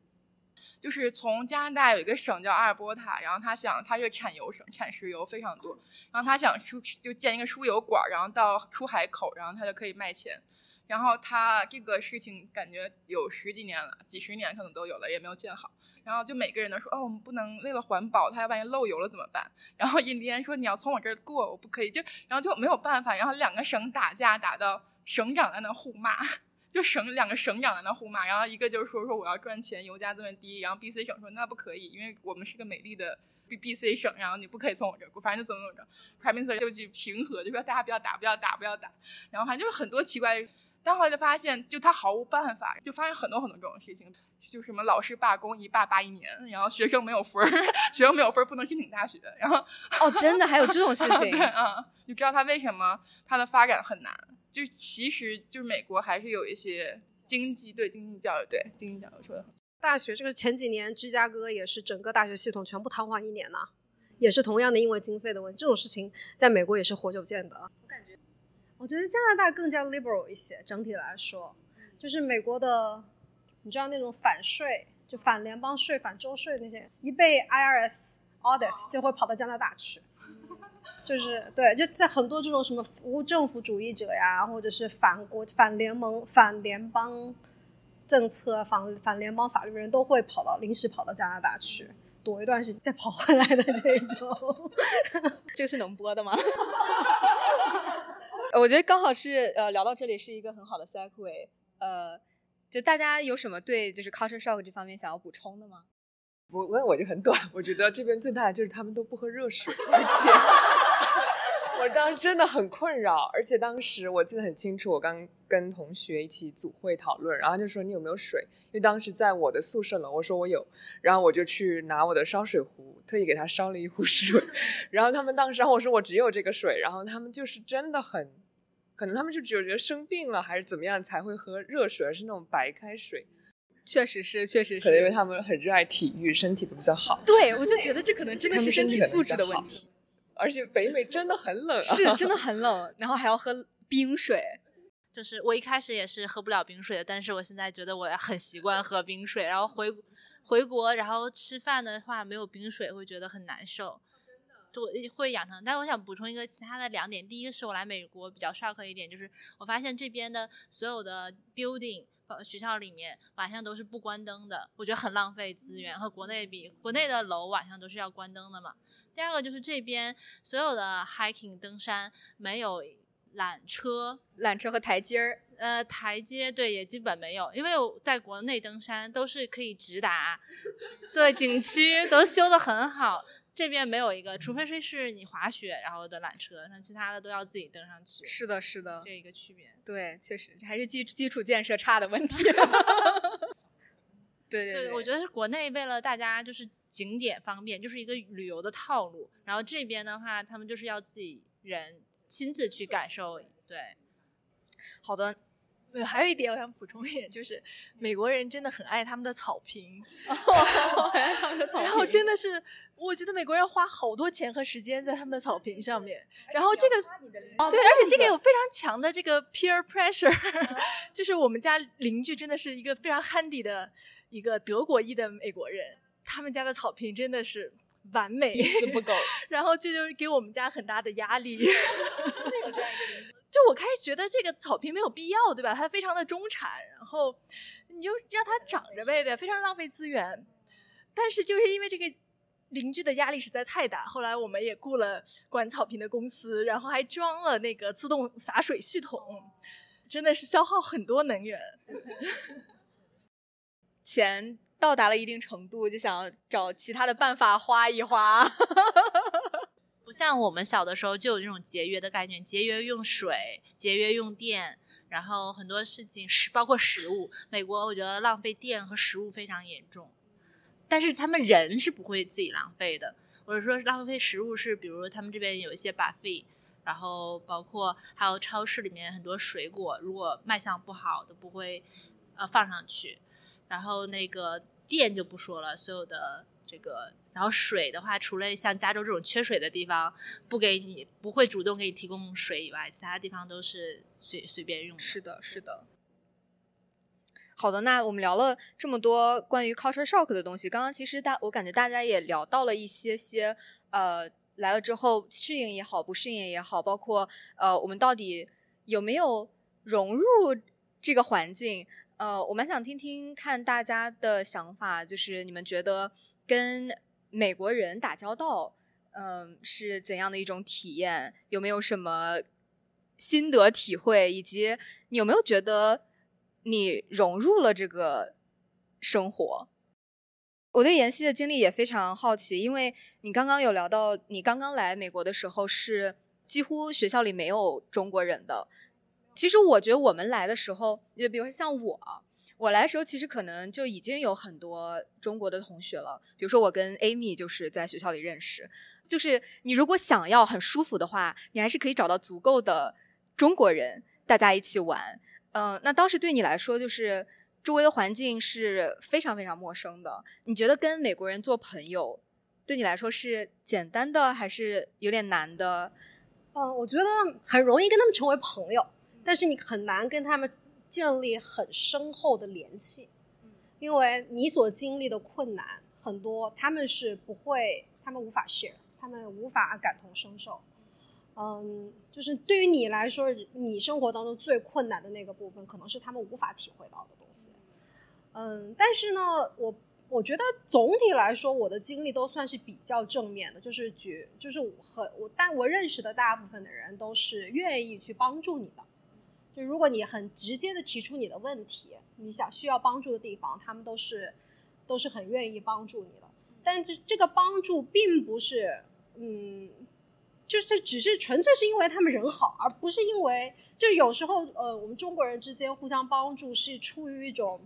就是从加拿大有一个省叫阿尔伯塔，然后他想，他是产油省，产石油非常多，然后他想出就建一个输油管，然后到出海口，然后他就可以卖钱。然后他这个事情感觉有十几年了，几十年可能都有了，也没有建好。然后就每个人都说，哦，我们不能为了环保，他万一漏油了怎么办？然后印第安说你要从我这儿过，我不可以，就然后就没有办法。然后两个省打架，打到省长在那互骂。就省两个省长在那互骂，然后一个就是说说我要赚钱，油价这么低，然后 B C 省说那不可以，因为我们是个美丽的 B B C 省，然后你不可以从我这儿过，反正就怎么怎么着，Prime Minister 就去平和，就说大家不要打，不要打，不要打，然后反正就是很多奇怪，但后来就发现就他毫无办法，就发现很多很多这种事情，就什么老师罢工一罢罢一年，然后学生没有分儿，学生没有分儿不能申请大学，然后哦，真的还有这种事 情对啊，你知道他为什么他的发展很难？就其实就是美国还是有一些经济对经济教育对经济教育说的很。大学这个前几年芝加哥也是整个大学系统全部瘫痪一年呢，也是同样的因为经费的问题。这种事情在美国也是活久见的。我感觉，我觉得加拿大更加 liberal 一些，整体来说，就是美国的，你知道那种反税，就反联邦税、反州税那些，一被 IRS audit 就会跑到加拿大去。就是对，就在很多这种什么无政府主义者呀，或者是反国、反联盟、反联邦政策、反反联邦法律人都会跑到临时跑到加拿大去躲一段时间，再跑回来的这种。这个是能播的吗？我觉得刚好是呃聊到这里是一个很好的 segue，呃，就大家有什么对就是 culture shock 这方面想要补充的吗？我问我就很短，我觉得这边最大的就是他们都不喝热水，而且我当时真的很困扰，而且当时我记得很清楚，我刚跟同学一起组会讨论，然后就说你有没有水？因为当时在我的宿舍楼，我说我有，然后我就去拿我的烧水壶，特意给他烧了一壶 水，然后他们当时，我说我只有这个水，然后他们就是真的很，可能他们就只有觉得生病了还是怎么样才会喝热水，而是那种白开水。确实是，确实是可能因为。他们很热爱体育，身体都比较好。对，我就觉得这可能真的是身体素质的问题，而且北美真的很冷、啊，是真的很冷，然后还要喝冰水。就是我一开始也是喝不了冰水的，但是我现在觉得我很习惯喝冰水。然后回回国，然后吃饭的话没有冰水会觉得很难受，就会养成。但是我想补充一个其他的两点，第一个是我来美国比较 shock 一点，就是我发现这边的所有的 building。学校里面晚上都是不关灯的，我觉得很浪费资源，和国内比，国内的楼晚上都是要关灯的嘛。第二个就是这边所有的 hiking 登山没有缆车，缆车和台阶儿，呃，台阶对也基本没有，因为我在国内登山都是可以直达，对景区都修得很好，这边没有一个，除非是是你滑雪然后的缆车，那其他的都要自己登上去，是的，是的这，一个区别。对，确实还是基基础建设差的问题。对 对，我觉得是国内为了大家就是景点方便，就是一个旅游的套路。然后这边的话，他们就是要自己人亲自去感受。对，好的，还有一点我想补充一点，就是美国人真的很爱他们的草坪，他们的草 然后真的是，我觉得美国人花好多钱和时间在他们的草坪上面，然后这个对，而且这个有非常强的这个 peer pressure，就是我们家邻居真的是一个非常 handy 的一个德国裔的美国人，他们家的草坪真的是完美，不够。然后这就是给我们家很大的压力。就我开始觉得这个草坪没有必要，对吧？它非常的中产，然后你就让它长着呗，对，非常浪费资源。但是就是因为这个邻居的压力实在太大，后来我们也雇了管草坪的公司，然后还装了那个自动洒水系统，真的是消耗很多能源。钱到达了一定程度，就想找其他的办法花一花。不像我们小的时候就有这种节约的概念，节约用水，节约用电，然后很多事情食包括食物。美国我觉得浪费电和食物非常严重，但是他们人是不会自己浪费的。或者说浪费食物是，比如他们这边有一些 buffet，然后包括还有超市里面很多水果，如果卖相不好都不会呃放上去。然后那个电就不说了，所有的这个，然后水的话，除了像加州这种缺水的地方不给你不会主动给你提供水以外，其他地方都是随随便用。是的，是的。好的，那我们聊了这么多关于 culture shock 的东西，刚刚其实大我感觉大家也聊到了一些些呃来了之后适应也好，不适应也好，包括呃我们到底有没有融入这个环境。呃，我蛮想听听看大家的想法，就是你们觉得跟美国人打交道，嗯，是怎样的一种体验？有没有什么心得体会？以及你有没有觉得你融入了这个生活？我对妍希的经历也非常好奇，因为你刚刚有聊到，你刚刚来美国的时候是几乎学校里没有中国人的。其实我觉得我们来的时候，就比如说像我，我来的时候其实可能就已经有很多中国的同学了。比如说我跟 Amy 就是在学校里认识，就是你如果想要很舒服的话，你还是可以找到足够的中国人，大家一起玩。嗯，那当时对你来说，就是周围的环境是非常非常陌生的。你觉得跟美国人做朋友，对你来说是简单的还是有点难的？嗯，我觉得很容易跟他们成为朋友。但是你很难跟他们建立很深厚的联系，因为你所经历的困难很多，他们是不会，他们无法 share，他们无法感同身受。嗯，就是对于你来说，你生活当中最困难的那个部分，可能是他们无法体会到的东西。嗯，但是呢，我我觉得总体来说，我的经历都算是比较正面的，就是觉，就是很我，但我认识的大部分的人都是愿意去帮助你的。就如果你很直接的提出你的问题，你想需要帮助的地方，他们都是都是很愿意帮助你的。但这这个帮助并不是，嗯，就是只是纯粹是因为他们人好，而不是因为就是有时候呃，我们中国人之间互相帮助是出于一种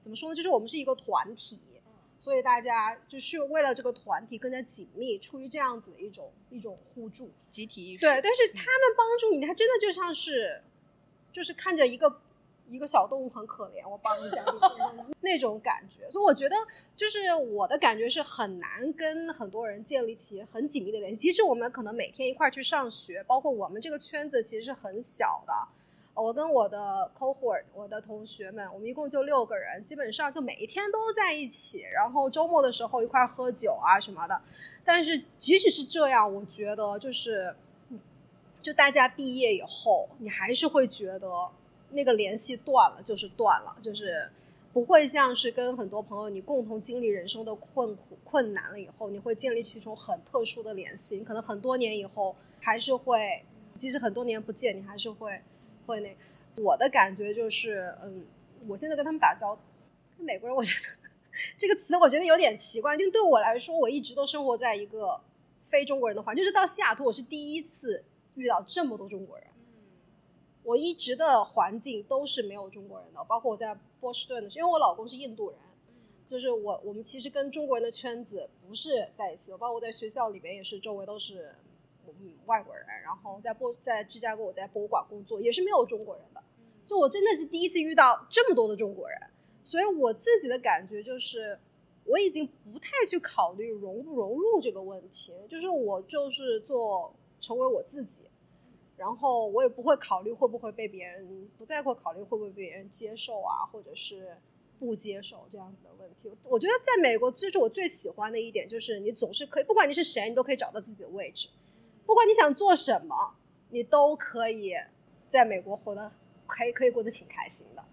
怎么说呢？就是我们是一个团体，所以大家就是为了这个团体更加紧密，出于这样子的一种一种互助、集体意识。对，但是他们帮助你，他真的就像是。就是看着一个一个小动物很可怜，我帮一下 那种感觉，所以我觉得就是我的感觉是很难跟很多人建立起很紧密的联系。即使我们可能每天一块去上学，包括我们这个圈子其实是很小的。我跟我的 cohort，我的同学们，我们一共就六个人，基本上就每一天都在一起，然后周末的时候一块喝酒啊什么的。但是即使是这样，我觉得就是。就大家毕业以后，你还是会觉得那个联系断了，就是断了，就是不会像是跟很多朋友你共同经历人生的困苦困难了以后，你会建立起一种很特殊的联系。你可能很多年以后还是会，即使很多年不见，你还是会会那。我的感觉就是，嗯，我现在跟他们打交道，美国人，我觉得这个词我觉得有点奇怪，就对我来说，我一直都生活在一个非中国人的环境，就是到西雅图，我是第一次。遇到这么多中国人，我一直的环境都是没有中国人的，包括我在波士顿的时候，因为我老公是印度人，就是我我们其实跟中国人的圈子不是在一起的，包括我在学校里边也是，周围都是嗯外国人，然后在波在芝加哥我在博物馆工作也是没有中国人的，就我真的是第一次遇到这么多的中国人，所以我自己的感觉就是我已经不太去考虑融不融入这个问题，就是我就是做成为我自己。然后我也不会考虑会不会被别人，不再会考虑会不会被别人接受啊，或者是不接受这样子的问题。我觉得在美国，这是我最喜欢的一点，就是你总是可以，不管你是谁，你都可以找到自己的位置，不管你想做什么，你都可以在美国活得可以可以过得挺开心的。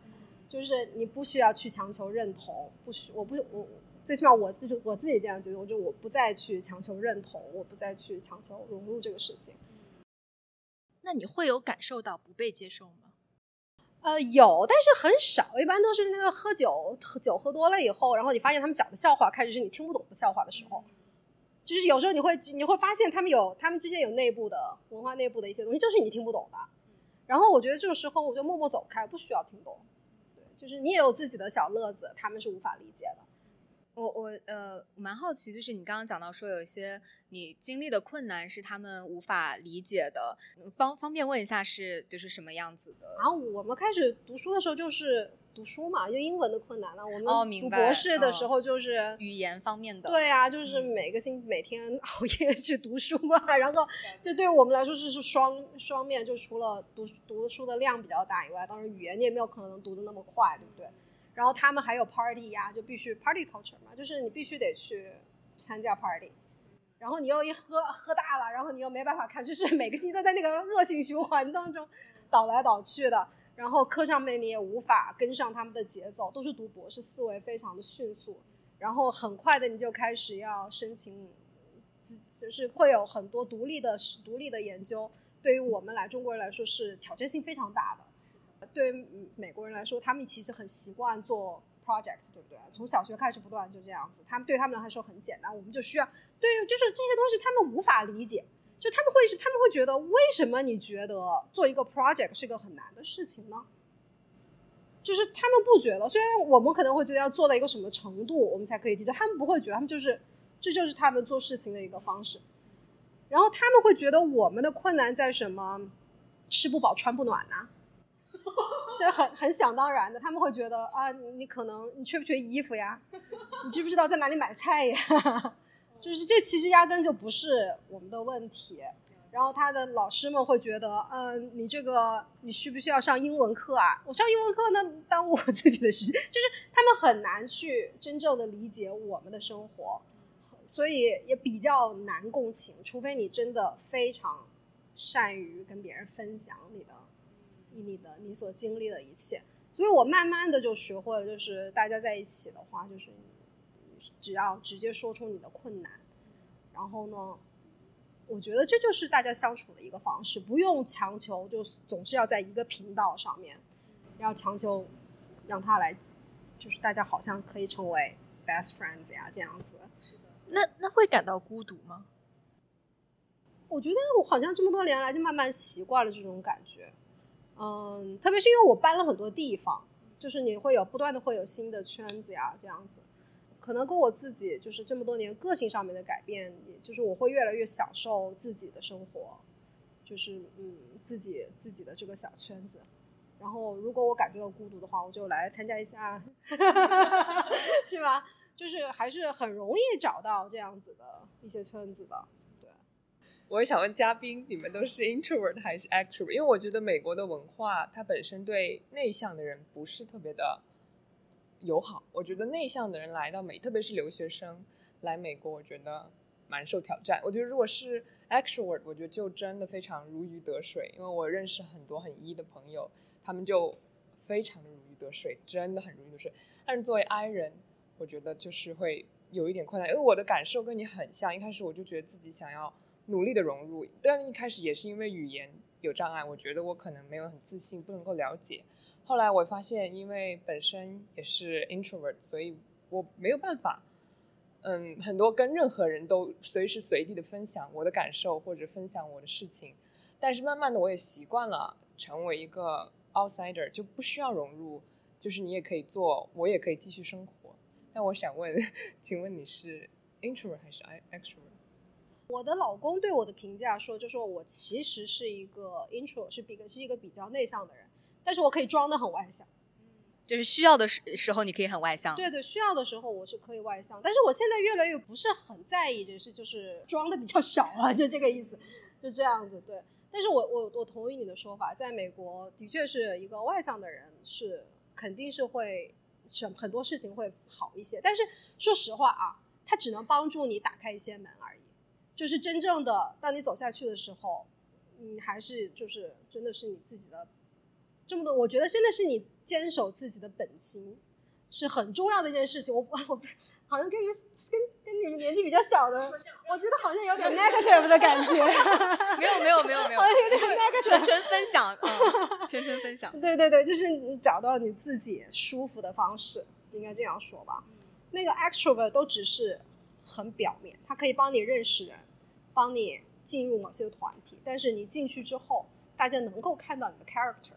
就是你不需要去强求认同，不需我不我最起码我自己我自己这样觉得，我就我不再去强求认同，我不再去强求融入这个事情。那你会有感受到不被接受吗？呃，有，但是很少，一般都是那个喝酒，喝酒喝多了以后，然后你发现他们讲的笑话开始是你听不懂的笑话的时候，就是有时候你会你会发现他们有他们之间有内部的文化内部的一些东西，就是你听不懂的。然后我觉得这种时候我就默默走开，不需要听懂。对，就是你也有自己的小乐子，他们是无法理解的。我我呃蛮好奇，就是你刚刚讲到说有一些你经历的困难是他们无法理解的，方方便问一下是就是什么样子的？然后我们开始读书的时候就是读书嘛，就英文的困难了。我哦，们读。博士的嗯时候就是语言方面的。对啊，就是每个星每天熬夜去读书嘛，然后就对于我们来说是是双双面，就除了读读书的量比较大以外，当然语言你也没有可能读的那么快，对不对？然后他们还有 party 呀、就必须 party culture 嘛，就是你必须得去参加 party，然后你又一喝喝大了，然后你又没办法看，就是每个星期都在那个恶性循环当中倒来倒去的。然后课上面你也无法跟上他们的节奏，都是读博士，思维非常的迅速，然后很快的你就开始要申请，就是会有很多独立的独立的研究，对于我们来中国人来说是挑战性非常大的。对于美国人来说，他们其实很习惯做 project，对不对？从小学开始不断就这样子，他们对他们来说很简单，我们就需要对，就是这些东西他们无法理解，就他们会他们会觉得为什么你觉得做一个 project 是个很难的事情呢？就是他们不觉得，虽然我们可能会觉得要做到一个什么程度，我们才可以提交，他们不会觉得，他们就是这就是他们做事情的一个方式。然后他们会觉得我们的困难在什么？吃不饱穿不暖呐、这很很想当然的。他们会觉得啊，你可能你缺不缺衣服呀？你知不知道在哪里买菜呀？就是这其实压根就不是我们的问题。然后他的老师们会觉得，嗯、你这个你需不需要上英文课啊？我上英文课那耽误我自己的时间，就是他们很难去真正的理解我们的生活，所以也比较难共情，除非你真的非常善于跟别人分享你的、你的、你所经历的一切。所以我慢慢的就学会了，就是大家在一起的话，就是只要直接说出你的困难，然后呢，我觉得这就是大家相处的一个方式，不用强求，就总是要在一个频道上面，要强求让他来，就是大家好像可以成为 best friends 呀这样子。那那会感到孤独吗？我觉得我好像这么多年来就慢慢习惯了这种感觉，嗯，特别是因为我搬了很多地方，就是你会有不断的会有新的圈子呀，这样子，可能跟我自己就是这么多年个性上面的改变，也就是我会越来越享受自己的生活，就是嗯自己自己的这个小圈子。然后，如果我感觉到孤独的话，我就来参加一下，是吧？就是还是很容易找到这样子的一些圈子的。我也想问嘉宾，你们都是 introvert 还是 extrovert？因为我觉得美国的文化它本身对内向的人不是特别的友好。我觉得内向的人来到美，特别是留学生来美国，我觉得蛮受挑战。我觉得如果是 extrovert，我觉得就真的非常如鱼得水，因为我认识很多很 E 的朋友，他们就非常的如鱼得水，真的很如鱼得水。但是作为 I 人，我觉得就是会有一点困难，因为我的感受跟你很像。一开始我就觉得自己想要努力的融入，但一开始也是因为语言有障碍，我觉得我可能没有很自信，不能够了解。后来我发现，因为本身也是 introvert，所以我没有办法，嗯，很多跟任何人都随时随地的分享我的感受或者分享我的事情。但是慢慢的，我也习惯了成为一个 outsider，就不需要融入，就是你也可以做，我也可以继续生活。但那我想问，请问你是 introvert 还是 extrovert？我的老公对我的评价说，就说我其实是一个 intro，是比是一个比较内向的人，但是我可以装的很外向。就是需要的时时候，你可以很外向。对对，需要的时候我是可以外向，但是我现在越来越不是很在意就是，就是装的比较少啊，就这个意思，就这样子。对，但是我我我同意你的说法，在美国的确是一个外向的人是肯定是会什很多事情会好一些，但是说实话啊，它只能帮助你打开一些门而已，就是真正的当你走下去的时候，你，还是就是真的是你自己的这么多，我觉得真的是你坚守自己的本心是很重要的一件事情。我我我好像跟你们跟跟你们年纪比较小的，我觉得好像有点 negative 的感觉。没有没有没有没有，好像有点 negative 纯纯分享，嗯，纯纯分享。对对对，就是你找到你自己舒服的方式，应该这样说吧。那个 extrovert 都只是很表面，它可以帮你认识人，帮你进入某些团体，但是你进去之后，大家能够看到你的 character，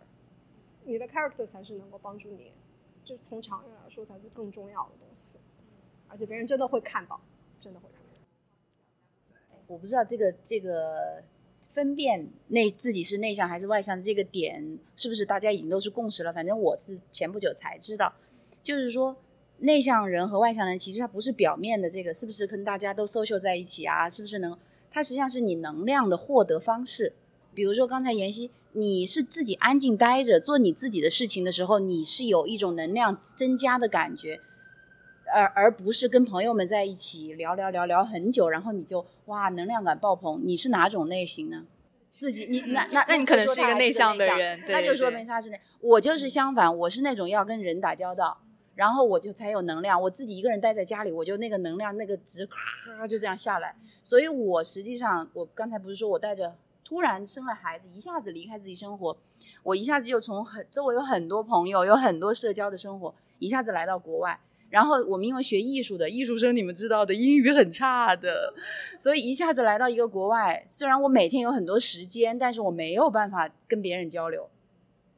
你的 character 才是能够帮助你，就从长远来说才是更重要的东西，而且别人真的会看到，真的会看到。我不知道这个这个分辨内自己是内向还是外向这个点是不是大家已经都是共识了？反正我是前不久才知道，就是说内向人和外向人其实他不是表面的这个是不是跟大家都 social 在一起啊？是不是能？它实际上是你能量的获得方式。比如说刚才妍希，你是自己安静待着做你自己的事情的时候，你是有一种能量增加的感觉。而而不是跟朋友们在一起聊聊聊聊很久，然后你就哇能量感爆棚。你是哪种类型呢？自己你那那那你可能是一个内向的人，对那就说对明他是内。我就是相反，我是那种要跟人打交道，然后我就才有能量。我自己一个人待在家里，我就那个能量那个值咔就这样下来。所以我实际上我刚才不是说我带着突然生了孩子，一下子离开自己生活，我一下子就从很周围有很多朋友，有很多社交的生活，一下子来到国外。然后我们因为学艺术的，艺术生你们知道的，英语很差的，所以一下子来到一个国外，虽然我每天有很多时间，但是我没有办法跟别人交流，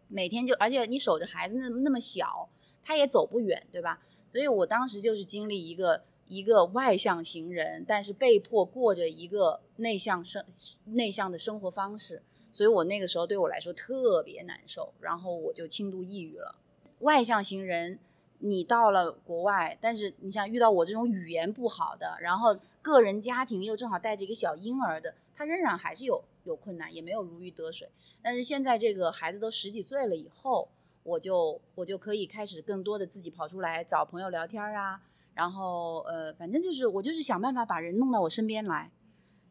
每天就而且你守着孩子那那么小，他也走不远，对吧？所以我当时就是经历一个一个外向型人，但是被迫过着一个内向生内向的生活方式，所以我那个时候对我来说特别难受，然后我就轻度抑郁了。外向型人。你到了国外，但是你像遇到我这种语言不好的，然后个人家庭又正好带着一个小婴儿的，他仍然还是有有困难，也没有如鱼得水。但是现在这个孩子都十几岁了以后，我就我就可以开始更多的自己跑出来找朋友聊天啊，然后呃，反正就是我就是想办法把人弄到我身边来。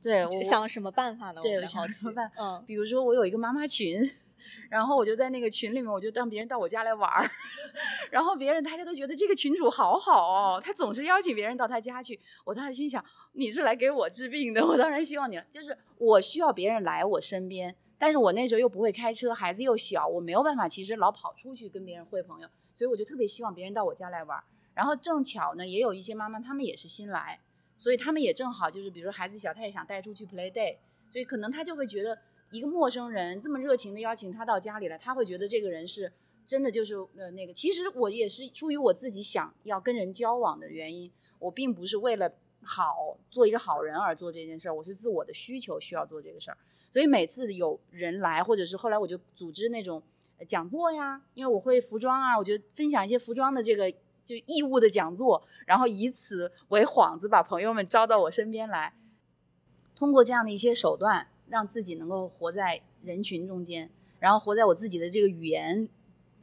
对，我想了什么办法呢？对，我想 什么办？嗯，比如说我有一个妈妈群，然后我就在那个群里面，我就让别人到我家来玩儿，然后别人大家都觉得这个群主好好哦，他总是邀请别人到他家去。我当时心想，你是来给我治病的，我当然希望你了，就是我需要别人来我身边，但是我那时候又不会开车，孩子又小，我没有办法，其实老跑出去跟别人会朋友，所以我就特别希望别人到我家来玩。然后正巧呢，也有一些妈妈，她们也是新来，所以他们也正好就是，比如说孩子小，他也想带出去 play day，所以可能他就会觉得一个陌生人这么热情的邀请他到家里来，他会觉得这个人是真的就是呃那个。其实我也是出于我自己想要跟人交往的原因，我并不是为了好做一个好人而做这件事儿，我是自我的需求需要做这个事儿。所以每次有人来，或者是后来我就组织那种讲座呀，因为我会服装啊，我就分享一些服装的这个就义务的讲座，然后以此为幌子，把朋友们招到我身边来，通过这样的一些手段，让自己能够活在人群中间，然后活在我自己的这个语言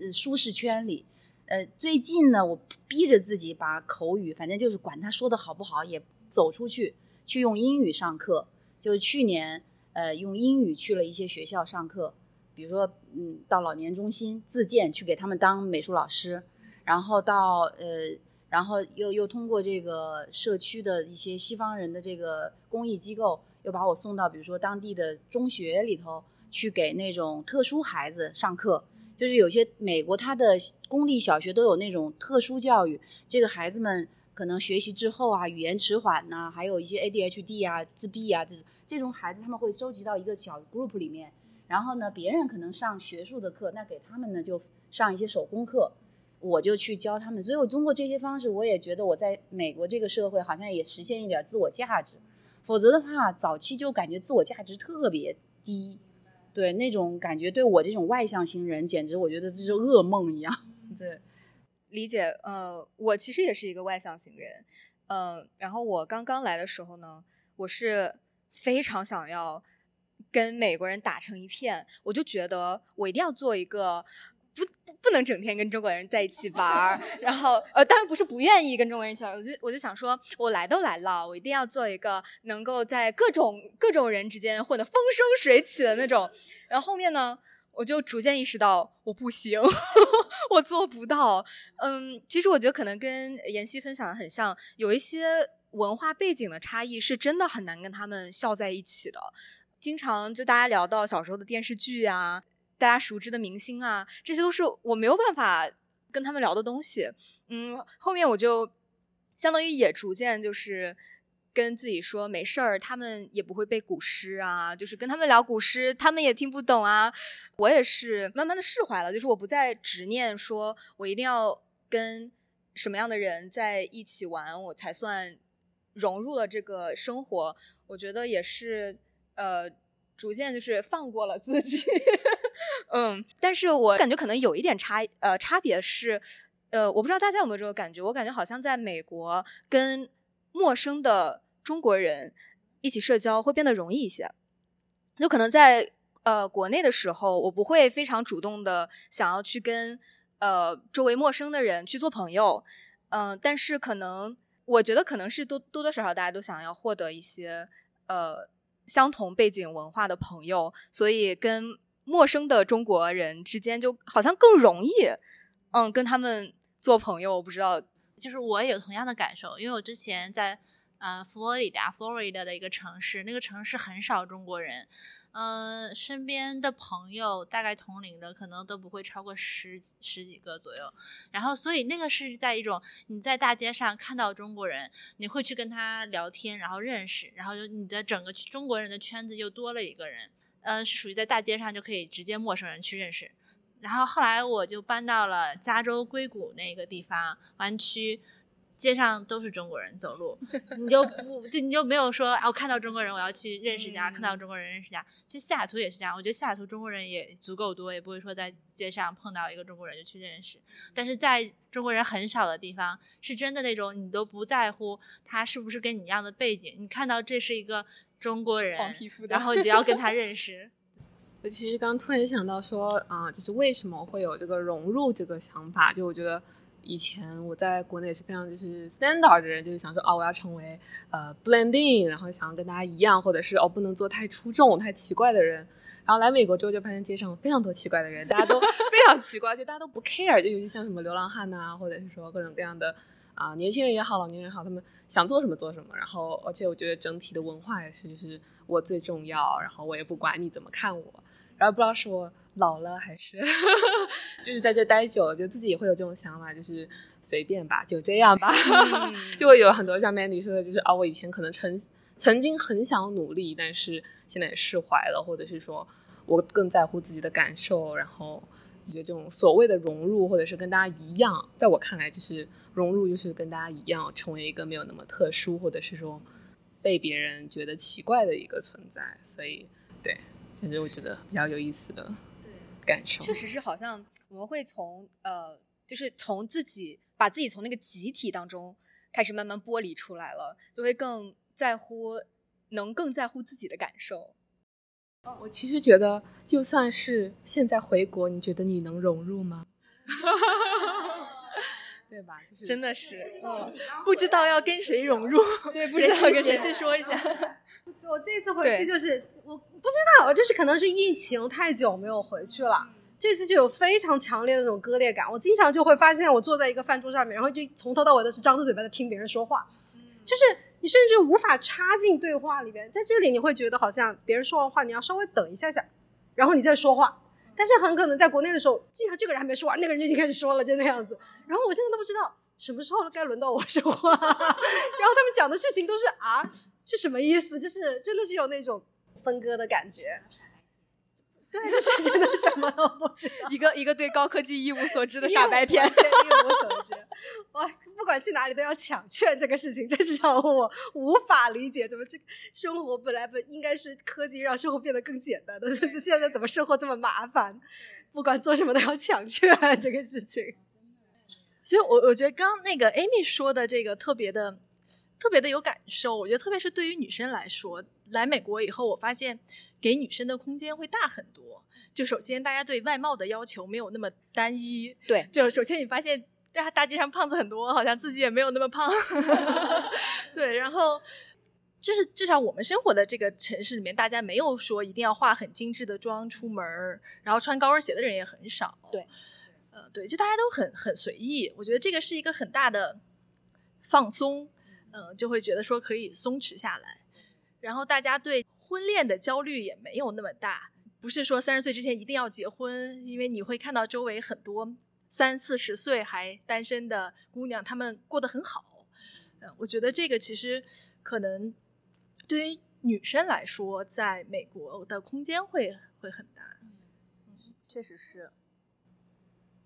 呃舒适圈里。呃，最近呢，我逼着自己把口语，反正就是管他说的好不好，也走出去，去用英语上课。就去年，呃，用英语去了一些学校上课，比如说，嗯，到老年中心自荐去给他们当美术老师，然后到呃，然后又又通过这个社区的一些西方人的这个公益机构，又把我送到比如说当地的中学里头去给那种特殊孩子上课。就是有些美国它的公立小学都有那种特殊教育，这个孩子们可能学习之后啊，语言迟缓呐、还有一些 ADHD 啊、自闭啊这种这种孩子，他们会收集到一个小 group 里面，然后呢，别人可能上学术的课，那给他们呢就上一些手工课，我就去教他们。所以我通过这些方式，我也觉得我在美国这个社会好像也实现一点自我价值。否则的话，早期就感觉自我价值特别低，对那种感觉，对我这种外向型人，简直我觉得这是噩梦一样。对，理解。呃，我其实也是一个外向型人，嗯，然后我刚刚来的时候呢，我是非常想要跟美国人打成一片，我就觉得我一定要做一个。不不能整天跟中国人在一起玩儿，然后呃，当然不是不愿意跟中国人一起玩，我就我就想说，我来都来了，我一定要做一个能够在各种各种人之间混得风生水起的那种。然后后面呢，我就逐渐意识到我不行，我做不到。嗯，其实我觉得可能跟妍希分享的很像，有一些文化背景的差异是真的很难跟他们笑在一起的。经常就大家聊到小时候的电视剧啊。大家熟知的明星啊，这些都是我没有办法跟他们聊的东西。嗯，后面我就相当于也逐渐就是跟自己说没事儿，他们也不会背古诗啊，就是跟他们聊古诗，他们也听不懂啊。我也是慢慢的释怀了，就是我不再执念，说我一定要跟什么样的人在一起玩，我才算融入了这个生活。我觉得也是，呃，逐渐就是放过了自己。嗯，但是我感觉可能有一点差，呃，差别是，呃，我不知道大家有没有这个感觉，我感觉好像在美国跟陌生的中国人一起社交会变得容易一些，就可能在呃国内的时候，我不会非常主动的想要去跟呃周围陌生的人去做朋友，嗯，但是可能我觉得可能是多多多少少大家都想要获得一些呃相同背景文化的朋友，所以跟。陌生的中国人之间就好像更容易，嗯，跟他们做朋友。我不知道，就是我也有同样的感受，因为我之前在呃佛罗里达佛罗里达的一个城市，那个城市很少中国人，嗯，身边的朋友大概同龄的可能都不会超过十十几个左右。然后，所以那个是在一种你在大街上看到中国人，你会去跟他聊天，然后认识，然后就你的整个中国人的圈子又多了一个人。嗯，是属于在大街上就可以直接陌生人去认识，然后后来我就搬到了加州硅谷那个地方湾区，街上都是中国人走路，你就不就你就没有说啊，我看到中国人我要去认识一下，看到中国人认识一下。其实西雅图也是这样，我觉得西雅图中国人也足够多，也不会说在街上碰到一个中国人就去认识。但是在中国人很少的地方，是真的那种你都不在乎他是不是跟你一样的背景，你看到这是一个。中国人，然后你就要跟他认识。我其实刚突然想到说，啊，就是为什么会有这个融入这个想法？就我觉得以前我在国内是非常就是 standard 的人，就是想说，哦，我要成为呃 blending，然后想要跟大家一样，或者是哦不能做太出众、太奇怪的人。然后来美国之后，就发现街上非常多奇怪的人，大家都 非常奇怪，就大家都不 care，就尤其像什么流浪汉呐，或者是说各种各样的。啊，年轻人也好，老年人好，他们想做什么做什么。然后，而且我觉得整体的文化也是，就是我最重要。然后我也不管你怎么看我。然后不知道是我老了还是，就是在这待久了，就自己也会有这种想法，就是随便吧，就这样吧。就会有很多像 Mandy 说的，就是啊，我以前可能曾曾经很想努力，但是现在也释怀了，或者是说我更在乎自己的感受。然后觉得这种所谓的融入，或者是跟大家一样，在我看来就是。融入就是跟大家一样，成为一个没有那么特殊，或者是说被别人觉得奇怪的一个存在。所以，对，其实我觉得比较有意思的感受。确实是，好像我们会从呃，就是从自己把自己从那个集体当中开始慢慢剥离出来了，就会更在乎，能更在乎自己的感受。我其实觉得，就算是现在回国，你觉得你能融入吗？对吧？就是真的是，嗯，不知道要跟谁融入，对，不知道跟谁去说一下。我这次回去就是我不知道，就是可能是疫情太久没有回去了，这次就有非常强烈的那种割裂感。我经常就会发现，我坐在一个饭桌上面，然后就从头到尾都是张着嘴巴在听别人说话，就是你甚至无法插进对话里边。在这里，你会觉得好像别人说完话，你要稍微等一下下，然后你再说话。但是很可能在国内的时候，经常这个人还没说完，那个人就已经开始说了，就那样子。然后我现在都不知道什么时候该轮到我说话，然后他们讲的事情都是啊，是什么意思？就是真的是有那种分割的感觉。对，就是真的什么都不知道。一个一个对高科技一无所知的傻白甜一无所知。哇，不管去哪里都要抢券这个事情，真是让我无法理解。怎么这个生活本来本应该是科技让生活变得更简单的，现在怎么生活这么麻烦？不管做什么都要抢券这个事情。所以我，我觉得刚刚那个 Amy 说的这个特别的、特别的有感受。我觉得，特别是对于女生来说，来美国以后，我发现给女生的空间会大很多。就首先，大家对外貌的要求没有那么单一。对就首先你发现大家大街上胖子很多，好像自己也没有那么胖。对，然后就是至少我们生活的这个城市里面，大家没有说一定要化很精致的妆出门儿，然后穿高跟鞋的人也很少。对。呃，对，就大家都很很随意，我觉得这个是一个很大的放松，嗯、就会觉得说可以松弛下来，然后大家对婚恋的焦虑也没有那么大，不是说三十岁之前一定要结婚，因为你会看到周围很多三四十岁还单身的姑娘，她们过得很好，嗯，我觉得这个其实可能对于女生来说，在美国的空间会会很大。确实是。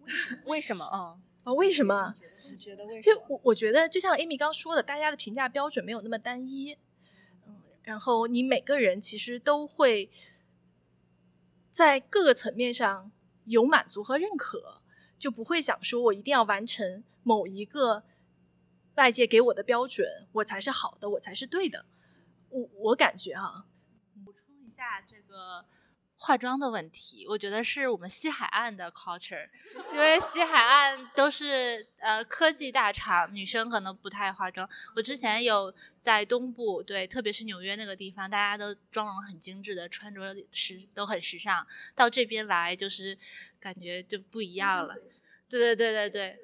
为什么啊？啊，为什么？你觉得为就我我觉得，就像 Amy 刚说的，大家的评价标准没有那么单一，嗯，然后你每个人其实都会在各个层面上有满足和认可，就不会想说我一定要完成某一个外界给我的标准，我才是好的，我才是对的。我我感觉哈、补充一下这个化妆的问题，我觉得是我们西海岸的 culture，因为西海岸都是呃科技大厂，女生可能不太化妆。我之前有在东部，对，特别是纽约那个地方，大家都妆容很精致的，穿着时都很时尚。到这边来就是感觉就不一样了。对对对对对，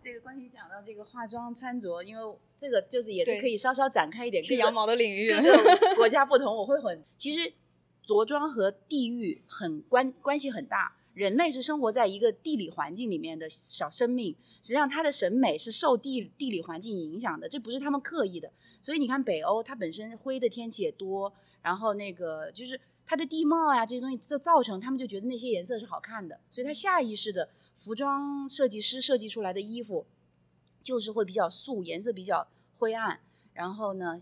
这个关于讲到这个化妆穿着，因为这个就是也是可以稍稍展开一点，是羊毛的领域。各 个国家不同，我会很其实着装和地域很关关系很大。人类是生活在一个地理环境里面的小生命，实际上他的审美是受地地理环境影响的，这不是他们刻意的。所以你看北欧，它本身灰的天气也多，然后那个就是它的地貌呀这些东西，就造成他们就觉得那些颜色是好看的，所以他下意识的服装设计师设计出来的衣服就是会比较素，颜色比较灰暗，然后呢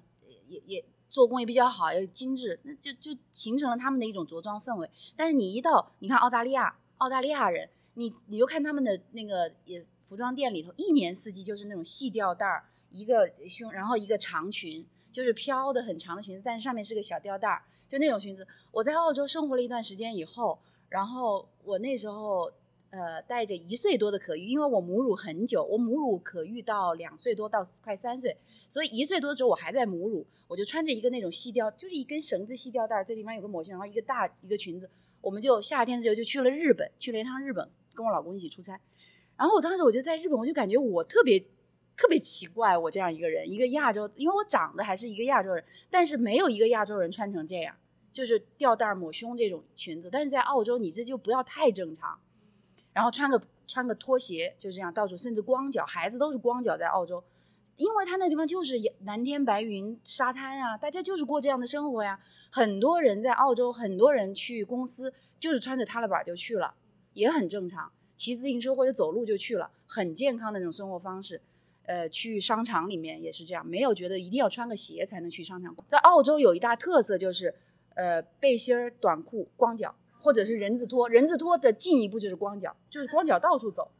也也做工也比较好，也精致，那就就形成了他们的一种着装氛围。但是你一到你看澳大利亚，澳大利亚人，你你就看他们的那个也服装店里头，一年四季就是那种细吊带儿，一个胸，然后一个长裙，就是飘的很长的裙子，但是上面是个小吊带儿，就那种裙子。我在澳洲生活了一段时间以后，然后我那时候呃带着一岁多的可育，因为我母乳很久，我母乳可育到两岁多到快三岁，所以一岁多的时候我还在母乳，我就穿着一个那种细吊，就是一根绳子细吊带，这地方有个抹胸，然后一个大一个裙子，我们就夏天的时候就去了日本，去了一趟日本，跟我老公一起出差。然后我当时我就在日本，我就感觉我特别特别奇怪，我这样一个人，一个亚洲，因为我长得还是一个亚洲人，但是没有一个亚洲人穿成这样，就是吊带抹胸这种裙子。但是在澳洲，你这就不要太正常，然后穿个穿个拖鞋就这样到处，甚至光脚，孩子都是光脚在澳洲，因为他那地方就是蓝天白云、沙滩啊，大家就是过这样的生活呀。很多人在澳洲，很多人去公司就是穿着踏拉板就去了，也很正常。骑自行车或者走路就去了，很健康的那种生活方式。呃，去商场里面也是这样，没有觉得一定要穿个鞋才能去商场。在澳洲有一大特色就是，呃，背心儿、短裤、光脚，或者是人字拖。人字拖的进一步就是光脚，就是光脚到处走。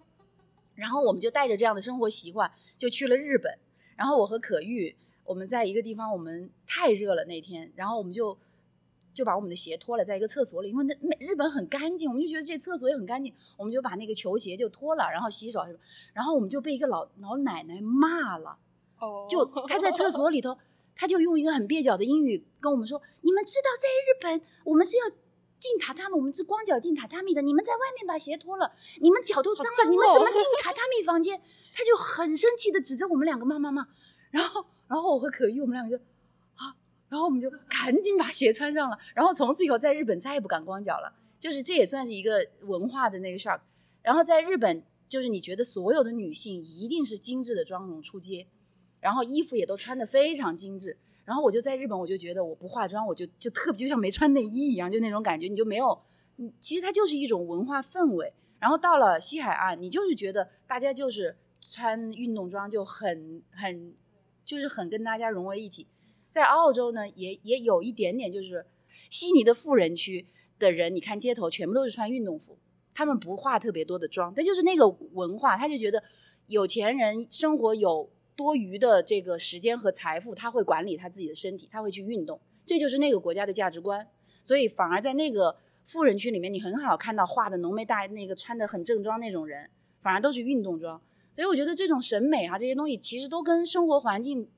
然后我们就带着这样的生活习惯，就去了日本。然后我和可玉，我们在一个地方，我们太热了那天，然后我们就就把我们的鞋脱了，在一个厕所里，因为那那日本很干净，我们就觉得这厕所也很干净，我们就把那个球鞋就脱了，然后洗手什么，然后我们就被一个老老奶奶骂了。哦就她在厕所里头，她就用一个很蹩脚的英语跟我们说：“你们知道在日本我们是要进榻榻米，我们是光脚进榻榻米的，你们在外面把鞋脱了，你们脚都脏了，脏你们怎么哦进榻榻米房间？”他就很生气的指着我们两个骂骂骂，然后然后我和可玉我们两个就啊，然后我们就赶紧把鞋穿上了，然后从此以后在日本再也不敢光脚了，就是这也算是一个文化的那个 shock。然后在日本，就是你觉得所有的女性一定是精致的妆容出街，然后衣服也都穿的非常精致，然后我就在日本，我就觉得我不化妆，我就就特别就像没穿内衣一样，就那种感觉，你就没有，其实它就是一种文化氛围。然后到了西海岸，你就是觉得大家就是穿运动装就很很，就是很跟大家融为一体。在澳洲呢，也也有一点点，就是悉尼的富人区的人，你看街头全部都是穿运动服，他们不化特别多的妆，但就是那个文化，他就觉得有钱人生活有。多余的这个时间和财富，他会管理他自己的身体，他会去运动，这就是那个国家的价值观。所以反而在那个富人区里面，你很好看到画的浓眉大那个穿的很正装那种人，反而都是运动装。所以我觉得这种审美啊，这些东西其实都跟生活环境，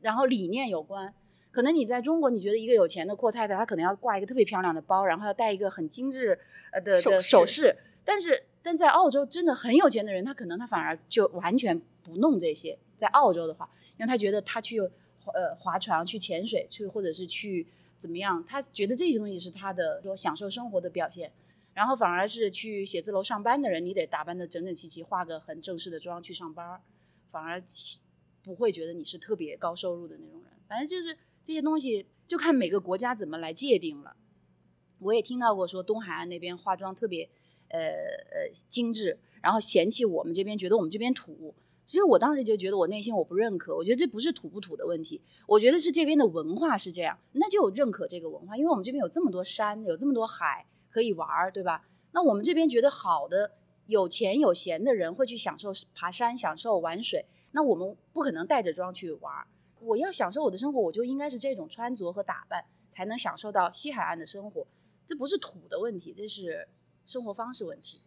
然后理念有关。可能你在中国，你觉得一个有钱的阔太太，她可能要挂一个特别漂亮的包，然后要戴一个很精致呃的的首饰，但是但在澳洲，真的很有钱的人，他可能他反而就完全不弄这些。在澳洲的话，因为他觉得他去呃划船、去潜水、去或者是去怎么样，他觉得这些东西是他的说享受生活的表现。然后反而是去写字楼上班的人，你得打扮的整整齐齐，化个很正式的妆去上班，反而不会觉得你是特别高收入的那种人。反正就是这些东西，就看每个国家怎么来界定了。我也听到过说东海岸那边化妆特别呃呃精致，然后嫌弃我们这边，觉得我们这边土。其实我当时就觉得，我内心我不认可。我觉得这不是土不土的问题，我觉得是这边的文化是这样，那就认可这个文化。因为我们这边有这么多山，有这么多海可以玩，对吧？那我们这边觉得好的、有钱有闲的人会去享受爬山、享受玩水。那我们不可能带着妆去玩。我要享受我的生活，我就应该是这种穿着和打扮，才能享受到西海岸的生活。这不是土的问题，这是生活方式问题。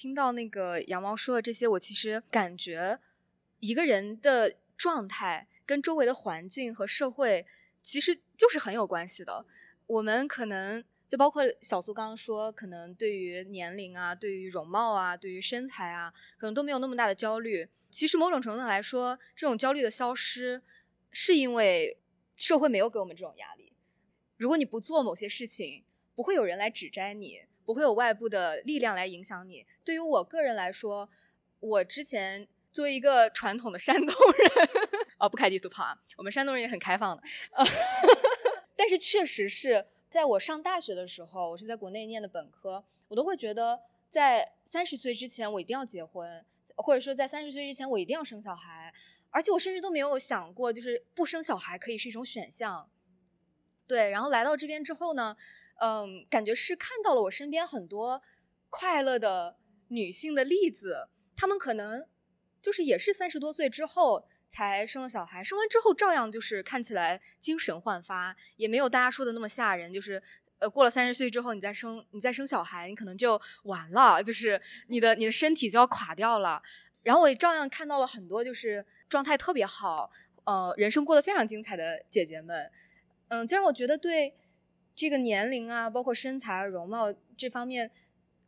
听到那个羊毛说的这些，我其实感觉一个人的状态跟周围的环境和社会其实就是很有关系的。我们可能就包括小苏刚刚说，可能对于年龄啊、对于容貌啊、对于身材啊，可能都没有那么大的焦虑。其实某种程度来说，这种焦虑的消失，是因为社会没有给我们这种压力。如果你不做某些事情，不会有人来指摘你。不会有外部的力量来影响你。对于我个人来说，我之前作为一个传统的山东人，哦，不开地图炮啊，我们山东人也很开放的。但是确实是在我上大学的时候，我是在国内念的本科，我都会觉得在三十岁之前我一定要结婚，或者说在三十岁之前我一定要生小孩，而且我甚至都没有想过，就是不生小孩可以是一种选项。对，然后来到这边之后呢？嗯，感觉是看到了我身边很多快乐的女性的例子，她们可能就是也是三十多岁之后才生了小孩，生完之后照样就是看起来精神焕发，也没有大家说的那么吓人。就是呃，过了三十岁之后，你再生你再生小孩，你可能就完了，就是你的你的身体就要垮掉了。然后我也照样看到了很多就是状态特别好，呃，人生过得非常精彩的姐姐们，嗯，就让我觉得对。这个年龄啊，包括身材、容貌这方面，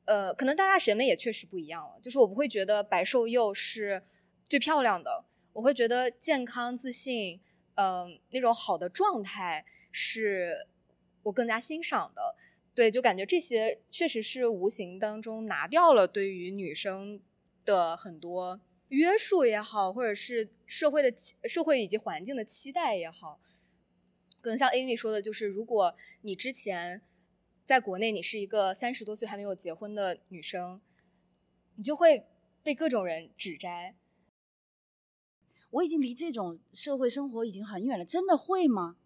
呃，可能大家审美也确实不一样了。就是我不会觉得白瘦幼是最漂亮的，我会觉得健康、自信，嗯，那种好的状态是我更加欣赏的。对，就感觉这些确实是无形当中拿掉了对于女生的很多约束也好，或者是社会的社会以及环境的期待也好。可能像 Amy 说的，就是如果你之前在国内，你是一个三十多岁还没有结婚的女生，你就会被各种人指摘。我已经离这种社会生活已经很远了，真的会吗？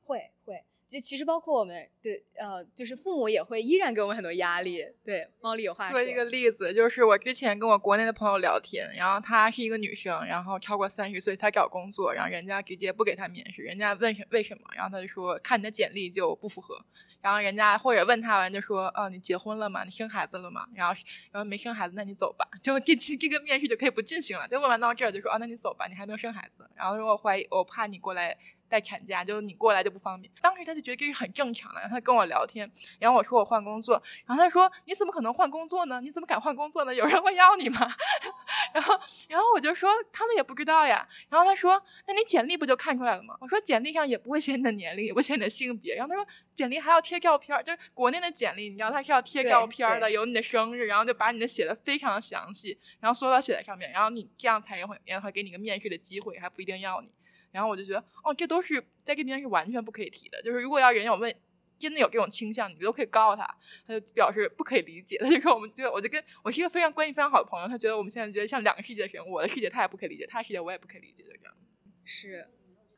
就其实包括我们，对，呃，就是父母也会依然给我们很多压力。对，猫里有话说。说一个例子，就是我之前跟我国内的朋友聊天，然后她是一个女生，然后超过三十岁才找工作，然后人家直接不给她面试，人家问什为什么，然后她就说看你的简历就不符合，然后人家或者问她完就说，哦，你结婚了吗？你生孩子了吗？然后然后没生孩子，那你走吧，就这期这个面试就可以不进行了。就问完到这儿就说，哦，那你走吧，你还没有生孩子，然后说我怀疑，我怕你过来。带产假，就是你过来就不方便。当时他就觉得这是很正常的，他跟我聊天，然后我说我换工作，然后他说你怎么可能换工作呢？你怎么敢换工作呢？有人会要你吗？然后，然后我就说他们也不知道呀。然后他说那你简历不就看出来了吗？我说简历上也不会写你的年龄，也不写你的性别。然后他说简历还要贴照片，就是国内的简历，你知道他是要贴照片的，有你的生日，然后就把你的写的非常的详细，然后缩到写在上面，然后你这样才会，然后给你个面试的机会，还不一定要你。然后我就觉得，哦，这都是在这边是完全不可以提的。就是如果要人有问，真的有这种倾向，你都可以告诉他，他就表示不可以理解。他就说，我们就我就跟我是一个非常关系非常好的朋友，他觉得我们现在觉得像两个世界的人，我的世界他也不可以理解，他的世界我也不可以理解的这样。是，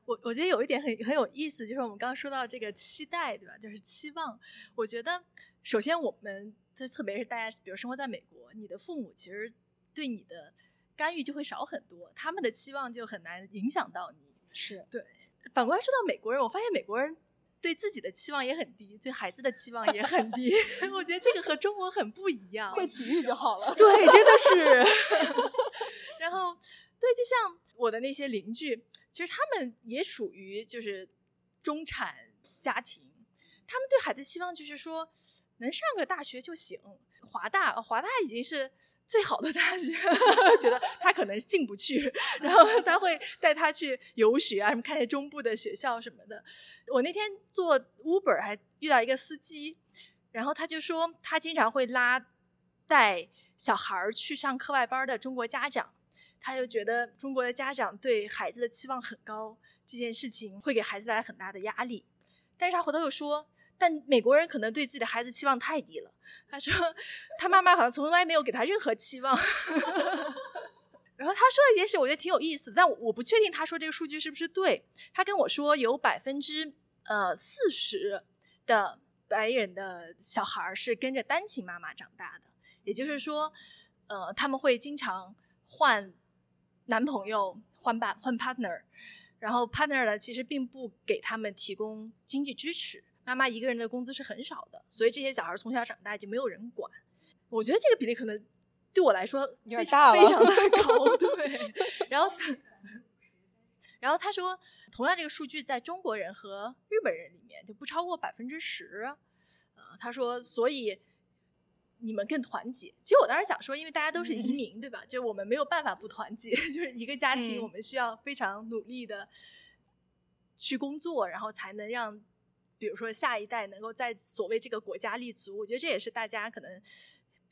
我我觉得有一点很很有意思，就是我们刚刚说到这个期待，对吧？就是期望。我觉得首先我们，这特别是大家，比如生活在美国，你的父母其实对你的干预就会少很多，他们的期望就很难影响到你。是对。反观说到美国人，我发现美国人对自己的期望也很低，对孩子的期望也很低。我觉得这个和中国很不一样。会体育就好了。对，真的是。然后，对，就像我的那些邻居，其实他们也属于就是中产家庭，他们对孩子期望就是说能上个大学就行。华大，华大已经是最好的大学，觉得他可能进不去，然后他会带他去游学啊，什么看些中部的学校什么的。我那天坐 Uber 还遇到一个司机，然后他就说他经常会拉带小孩儿去上课外班的中国家长。他就觉得中国的家长对孩子的期望很高，这件事情会给孩子带来很大的压力。但是他回头又说，但美国人可能对自己的孩子期望太低了。他说，他妈妈好像从来没有给他任何期望。然后他说的一件事，我觉得挺有意思，但我不确定他说这个数据是不是对。他跟我说，有百分之呃四十的白人的小孩是跟着单亲妈妈长大的，也就是说，呃，他们会经常换。男朋友换伴换 partner，然后 partner 呢，其实并不给他们提供经济支持。妈妈一个人的工资是很少的，所以这些小孩从小长大就没有人管。我觉得这个比例可能对我来说有点大非常的 高。对，然后然后他说，同样这个数据在中国人和日本人里面就不超过百分之十。呃，他说，所以。你们更团结。其实我当时想说，因为大家都是移民，对吧？就是我们没有办法不团结。就是一个家庭，我们需要非常努力的去工作，然后才能让，比如说下一代能够在所谓这个国家立足。我觉得这也是大家可能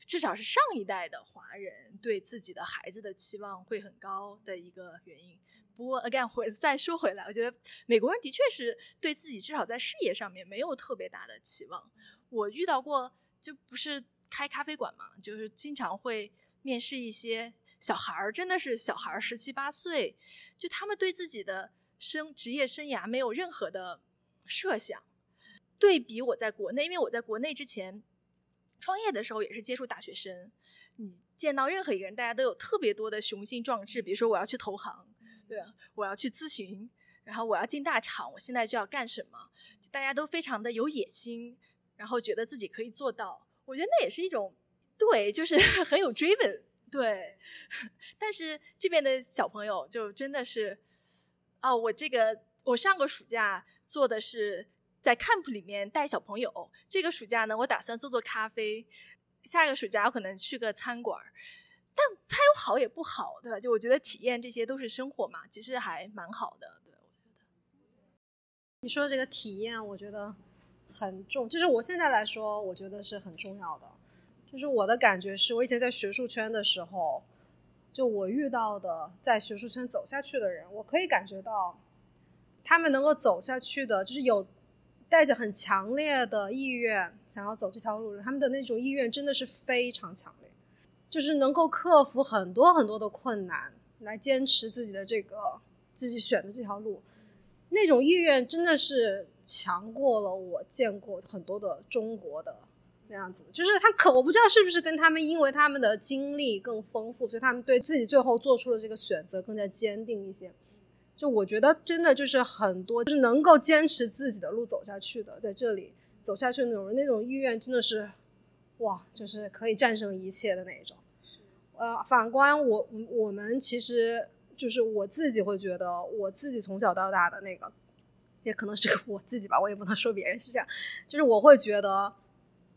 至少是上一代的华人对自己的孩子的期望会很高的一个原因。不过，again，回再说回来，我觉得美国人的确是对自己至少在事业上面没有特别大的期望。我遇到过，就不是。开咖啡馆嘛，就是经常会面试一些小孩儿，真的是小孩儿十七八岁，就他们对自己的生职业生涯没有任何的设想。对比我在国内，因为我在国内之前创业的时候也是接触大学生，你见到任何一个人，大家都有特别多的雄心壮志，比如说我要去投行，对？我要去咨询，然后我要进大厂，我现在就要干什么？就大家都非常的有野心，然后觉得自己可以做到。我觉得那也是一种，对，就是 很有追问，对。但是这边的小朋友就真的是，啊，我这个我上个暑假做的是在 camp 里面带小朋友，这个暑假呢，我打算做做咖啡，下一个暑假我可能去个餐馆但它有好也不好，对吧？就我觉得体验这些都是生活嘛，其实还蛮好的，对，我觉得。你说这个体验，我觉得。很重，就是我现在来说，我觉得是很重要的。就是我的感觉是，我以前在学术圈的时候，就我遇到的在学术圈走下去的人，我可以感觉到，他们能够走下去的，就是有带着很强烈的意愿想要走这条路，他们的那种意愿真的是非常强烈，就是能够克服很多很多的困难来坚持自己的这个自己选的这条路，那种意愿真的是。强过了我见过很多的中国的那样子，就是他可我不知道是不是跟他们因为他们的经历更丰富，所以他们对自己最后做出的这个选择更加坚定一些。就我觉得真的就是很多就是能够坚持自己的路走下去的，在这里走下去那种那种意愿真的是哇，就是可以战胜一切的那一种。呃，反观我我们其实就是我自己会觉得我自己从小到大的那个。也可能是我自己吧，我也不能说别人是这样。就是我会觉得，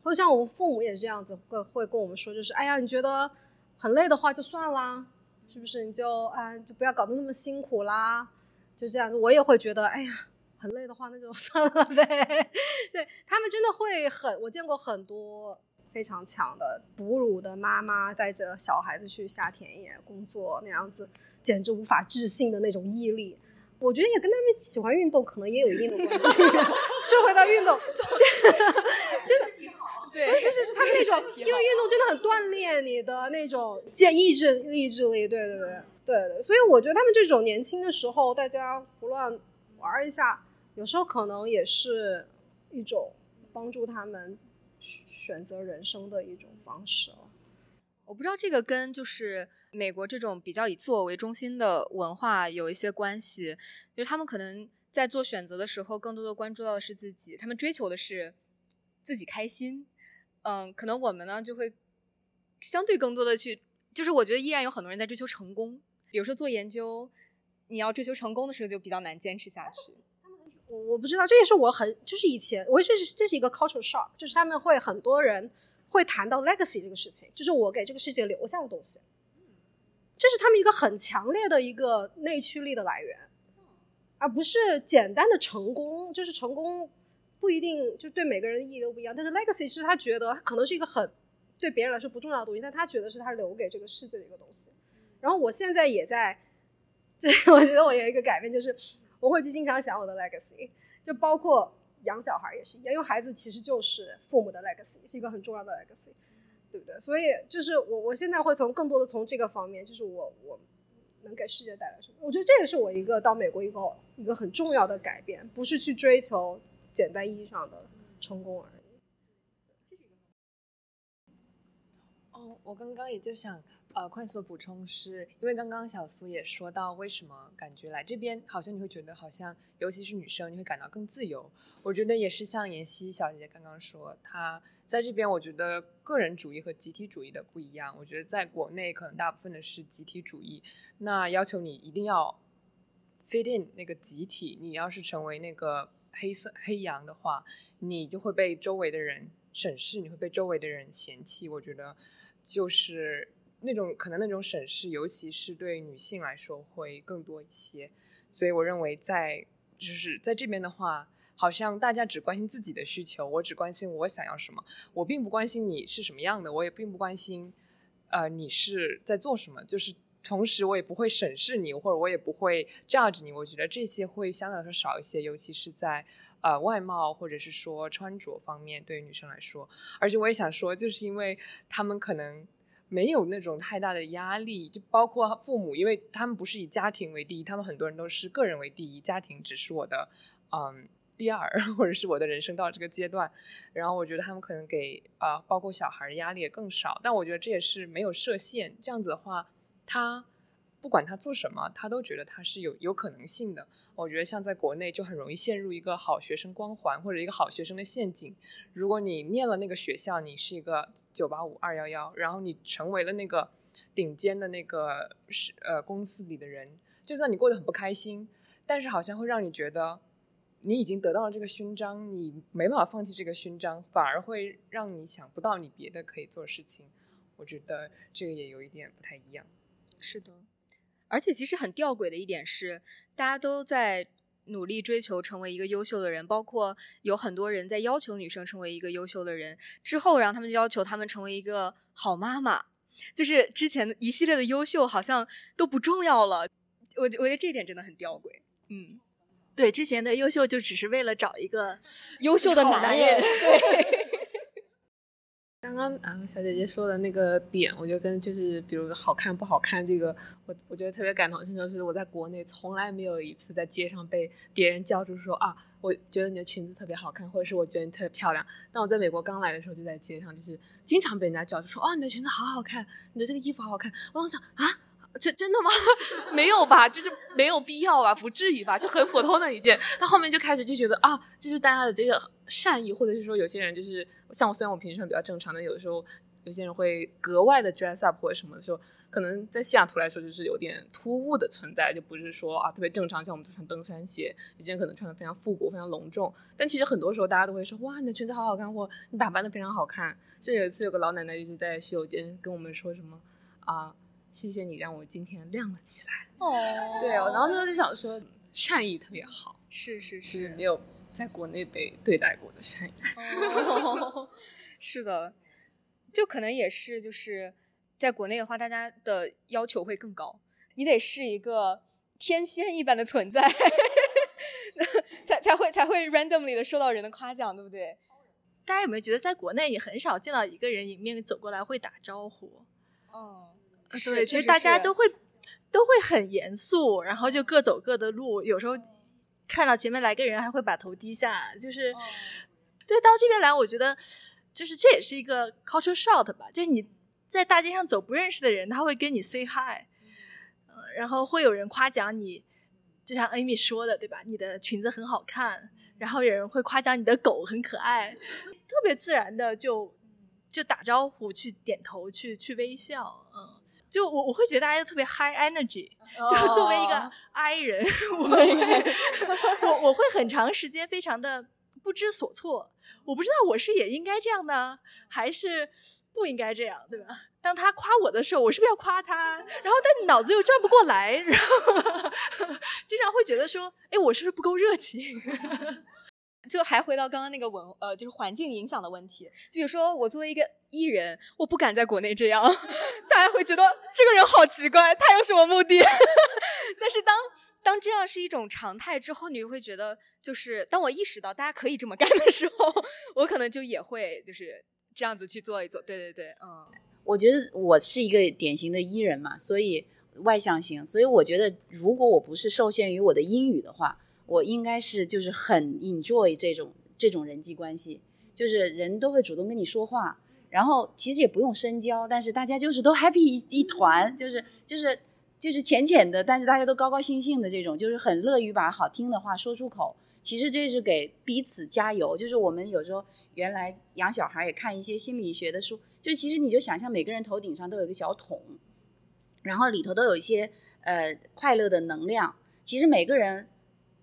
或者像我父母也是这样子，会会跟我们说，就是哎呀，你觉得很累的话就算啦，是不是？你就啊，就不要搞得那么辛苦啦，就这样子。我也会觉得，哎呀，很累的话那就 算了呗。对他们真的会很，我见过很多非常强的哺乳的妈妈带着小孩子去下田野工作那样子，简直无法置信的那种毅力。我觉得也跟他们喜欢运动可能也有一定的关系。说回到运动，真的，对，就是是他们那种，因为运动真的很锻炼你的那种健意志意志力，对对对对对，所以我觉得他们这种年轻的时候大家胡乱玩一下，有时候可能也是一种帮助他们选择人生的一种方式了。我不知道这个跟就是美国这种比较以自我为中心的文化有一些关系，就是他们可能在做选择的时候，更多的关注到的是自己，他们追求的是自己开心。嗯，可能我们呢就会相对更多的去，就是我觉得依然有很多人在追求成功，比如说做研究，你要追求成功的时候就比较难坚持下去。我我不知道，这也是我很就是以前我确实这是一个 cultural shock，就是他们会很多人会谈到 legacy 这个事情，就是我给这个世界留下的东西，这是他们一个很强烈的一个内驱力的来源，而不是简单的成功，就是成功不一定就对每个人意义都不一样，但是 legacy 是他觉得可能是一个很对别人来说不重要的东西，但他觉得是他留给这个世界的一个东西。然后我现在也在，对 我觉得我有一个改变就是。我会去经常想我的 legacy，就包括养小孩也是一样，因为孩子其实就是父母的 legacy，是一个很重要的 legacy，对不对？所以就是我我现在会从更多的从这个方面，就是我我能给世界带来什么？我觉得这也是我一个到美国一个一个很重要的改变，不是去追求简单意义上的成功而已。哦，我刚刚也就想。呃，快速补充是因为刚刚小苏也说到，为什么感觉来这边好像你会觉得好像，尤其是女生，你会感到更自由。我觉得也是像妍希小姐姐刚刚说，她在这边，我觉得个人主义和集体主义的不一样。我觉得在国内可能大部分的是集体主义，那要求你一定要 fit in 那个集体，你要是成为那个黑色黑羊的话，你就会被周围的人审视，你会被周围的人嫌弃。我觉得就是。那种可能那种审视，尤其是对女性来说会更多一些，所以我认为在就是在这边的话，好像大家只关心自己的需求，我只关心我想要什么，我并不关心你是什么样的，我也并不关心，呃，你是在做什么，就是同时我也不会审视你，或者我也不会 judge 你，我觉得这些会相对来说少一些，尤其是在呃外貌或者是说穿着方面，对于女生来说，而且我也想说，就是因为他们可能。没有那种太大的压力，就包括父母，因为他们不是以家庭为第一，他们很多人都是个人为第一，家庭只是我的，嗯，第二，或者是我的人生到这个阶段。然后我觉得他们可能给啊，包括小孩压力也更少，但我觉得这也是没有设限，这样子的话，他。不管他做什么，他都觉得他是有有可能性的。我觉得像在国内就很容易陷入一个好学生光环或者一个好学生的陷阱。如果你念了那个学校，你是一个九八五二幺幺，然后你成为了那个顶尖的那个是呃公司里的人，就算你过得很不开心，但是好像会让你觉得你已经得到了这个勋章，你没办法放弃这个勋章，反而会让你想不到你别的可以做事情。我觉得这个也有一点不太一样。是的。而且其实很吊诡的一点是，大家都在努力追求成为一个优秀的人，包括有很多人在要求女生成为一个优秀的人，之后，然后他们就要求他们成为一个好妈妈，就是之前的一系列的优秀好像都不重要了。我我觉得这点真的很吊诡。嗯，对，之前的优秀就只是为了找一个优秀的男人。对。刚刚啊，小姐姐说的那个点，我觉得跟就是比如好看不好看这个，我我觉得特别感同身受。是我在国内从来没有一次在街上被别人叫住说啊，我觉得你的裙子特别好看，或者是我觉得你特别漂亮。但我在美国刚来的时候，就在街上就是经常被人家叫住说，啊，你的裙子好好看，你的这个衣服好好看。我想啊。这真的吗？没有吧，就是没有必要吧，不至于吧，就很普通的一件。那后面就开始就觉得啊，就是大家的这个善意，或者是说有些人就是像我，虽然我平时穿比较正常的，有的时候有些人会格外的 dress up 或者什么的时候，可能在西雅图来说就是有点突兀的存在，就不是说啊特别正常，像我们穿登山鞋，有些人可能穿的非常复古、非常隆重。但其实很多时候大家都会说哇，你的裙子好好看，或你打扮的非常好看。甚至有一次有个老奶奶就是在洗手间跟我们说什么啊。谢谢你让我今天亮了起来。哦，对，然后他就想说善意特别好，是是是，没有在国内被对待过的善意。是的，就可能也是就是在国内的话，大家的要求会更高，你得是一个天仙一般的存在，才才会才会 randomly 的受到人的夸奖，对不对？大家有没有觉得，在国内你很少见到一个人迎面走过来会打招呼？哦，对，其实大家都会都会很严肃，然后就各走各的路。有时候看到前面来个人，还会把头低下，就是对到这边来，我觉得就是这也是一个 culture shock 吧，就是你在大街上走，不认识的人他会跟你 say hi，嗯，然后会有人夸奖你，就像 Amy 说的，对吧？你的裙子很好看，然后有人会夸奖你的狗很可爱，特别自然的就就打招呼、去点头、去去微笑，嗯。就我我会觉得大家都特别 high energy，就作为一个 I 人，我会 我我会很长时间非常的不知所措，我不知道我是也应该这样呢，还是不应该这样，对吧？当他夸我的时候，我是不是要夸他？然后但脑子又转不过来，然后 经常会觉得说，哎，我是不是不够热情？就还回到刚刚那个文呃，就是环境影响的问题。就比如说，我作为一个艺人，我不敢在国内这样，大家会觉得这个人好奇怪，他有什么目的？但是当当这样是一种常态之后，你会觉得，就是当我意识到大家可以这么干的时候，我可能就也会就是这样子去做一做。对对对，嗯，我觉得我是一个典型的艺人嘛，所以外向型，所以我觉得如果我不是受限于我的英语的话。我应该是就是很 enjoy 这种这种人际关系，就是人都会主动跟你说话，然后其实也不用深交，但是大家就是都 happy 一一团，就是就是就是浅浅的，但是大家都高高兴兴的这种，就是很乐于把好听的话说出口。其实这是给彼此加油。就是我们有时候原来养小孩也看一些心理学的书，就其实你就想象每个人头顶上都有一个小桶，然后里头都有一些呃快乐的能量。其实每个人。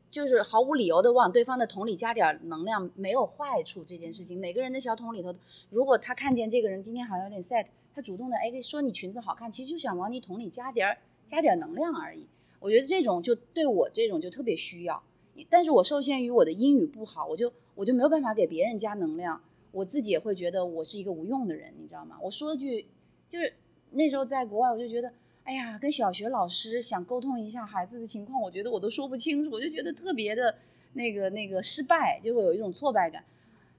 就是毫无理由的往对方的桶里加点能量，没有坏处。这件事情，每个人的小桶里头，如果他看见这个人今天好像有点 sad，他主动的哎说你裙子好看，其实就想往你桶里加点加点能量而已。我觉得这种就对我这种就特别需要，但是我受限于我的英语不好，我就我就没有办法给别人加能量，我自己也会觉得我是一个无用的人，你知道吗？我说句就是那时候在国外，我就觉得。哎呀，跟小学老师想沟通一下孩子的情况，我觉得我都说不清楚，我就觉得特别的那个那个失败，就会有一种挫败感。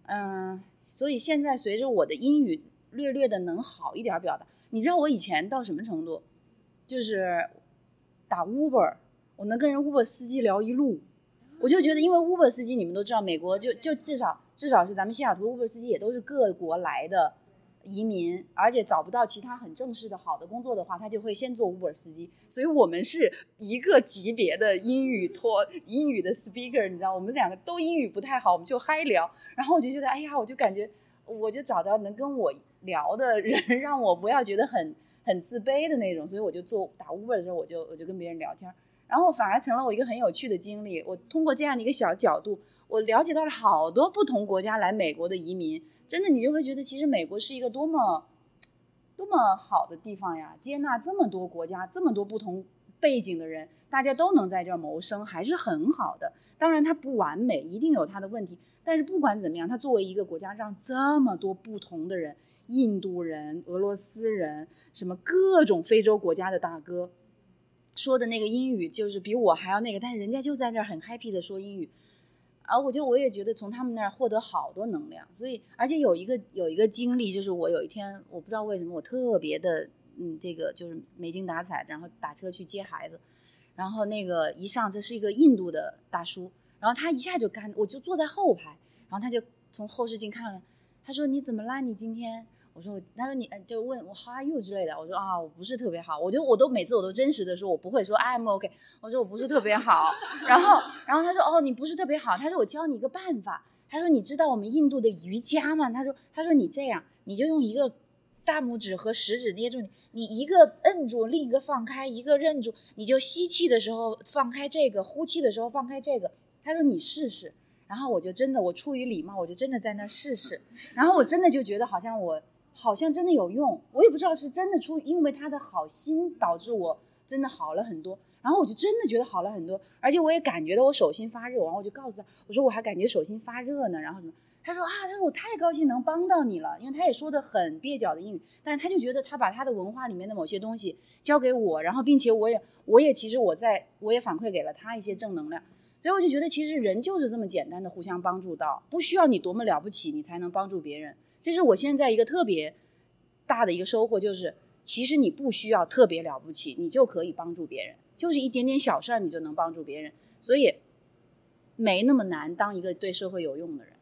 嗯，所以现在随着我的英语略略的能好一点表达，你知道我以前到什么程度？就是打 Uber，我能跟人 Uber 司机聊一路，我就觉得，因为 Uber 司机你们都知道，美国就就至少至少是咱们西雅图 Uber 司机也都是各国来的。移民，而且找不到其他很正式的好的工作的话，他就会先做 Uber 司机。所以我们是一个级别的英语托英语的 speaker，你知道，我们两个都英语不太好，我们就嗨聊。然后我就觉得，哎呀，我就感觉，我就找到能跟我聊的人，让我不要觉得很很自卑的那种。所以我就做打 Uber 的时候，我就我就跟别人聊天，然后反而成了我一个很有趣的经历。我通过这样的一个小角度，我了解到了好多不同国家来美国的移民。真的，你就会觉得其实美国是一个多么多么好的地方呀！接纳这么多国家、这么多不同背景的人，大家都能在这儿谋生，还是很好的。当然，它不完美，一定有它的问题。但是不管怎么样，它作为一个国家，让这么多不同的人——印度人、俄罗斯人，什么各种非洲国家的大哥，说的那个英语就是比我还要那个，但是人家就在这儿很 happy 的说英语。啊，我就我也觉得从他们那儿获得好多能量，所以而且有一个有一个经历，就是我有一天我不知道为什么我特别的嗯，这个就是没精打采，然后打车去接孩子，然后那个一上车是一个印度的大叔，然后他一下就干，我就坐在后排，然后他就从后视镜看了，他说你怎么啦？你今天？我说，他说你就问我 How are you 之类的。我说啊，我不是特别好。我就我都每次我都真实的说，我不会说 I'm OK。我说我不是特别好。然后然后他说哦，你不是特别好。他说我教你一个办法。他说你知道我们印度的瑜伽吗？他说他说你这样，你就用一个大拇指和食指捏住你，你一个摁住，另一个放开，一个摁住，你就吸气的时候放开这个，呼气的时候放开这个。他说你试试。然后我就真的，我出于礼貌，我就真的在那试试。然后我真的就觉得好像我。好像真的有用，我也不知道是真的出，因为他的好心导致我真的好了很多，然后我就真的觉得好了很多，而且我也感觉到我手心发热，然后我就告诉他，我说我还感觉手心发热呢，然后什么，他说啊，他说我太高兴能帮到你了，因为他也说的很蹩脚的英语，但是他就觉得他把他的文化里面的某些东西交给我，然后并且我也我也其实我在我也反馈给了他一些正能量，所以我就觉得其实人就是这么简单的互相帮助到，不需要你多么了不起，你才能帮助别人。这是我现在一个特别大的一个收获，就是其实你不需要特别了不起，你就可以帮助别人，就是一点点小事儿你就能帮助别人，所以没那么难当一个对社会有用的人。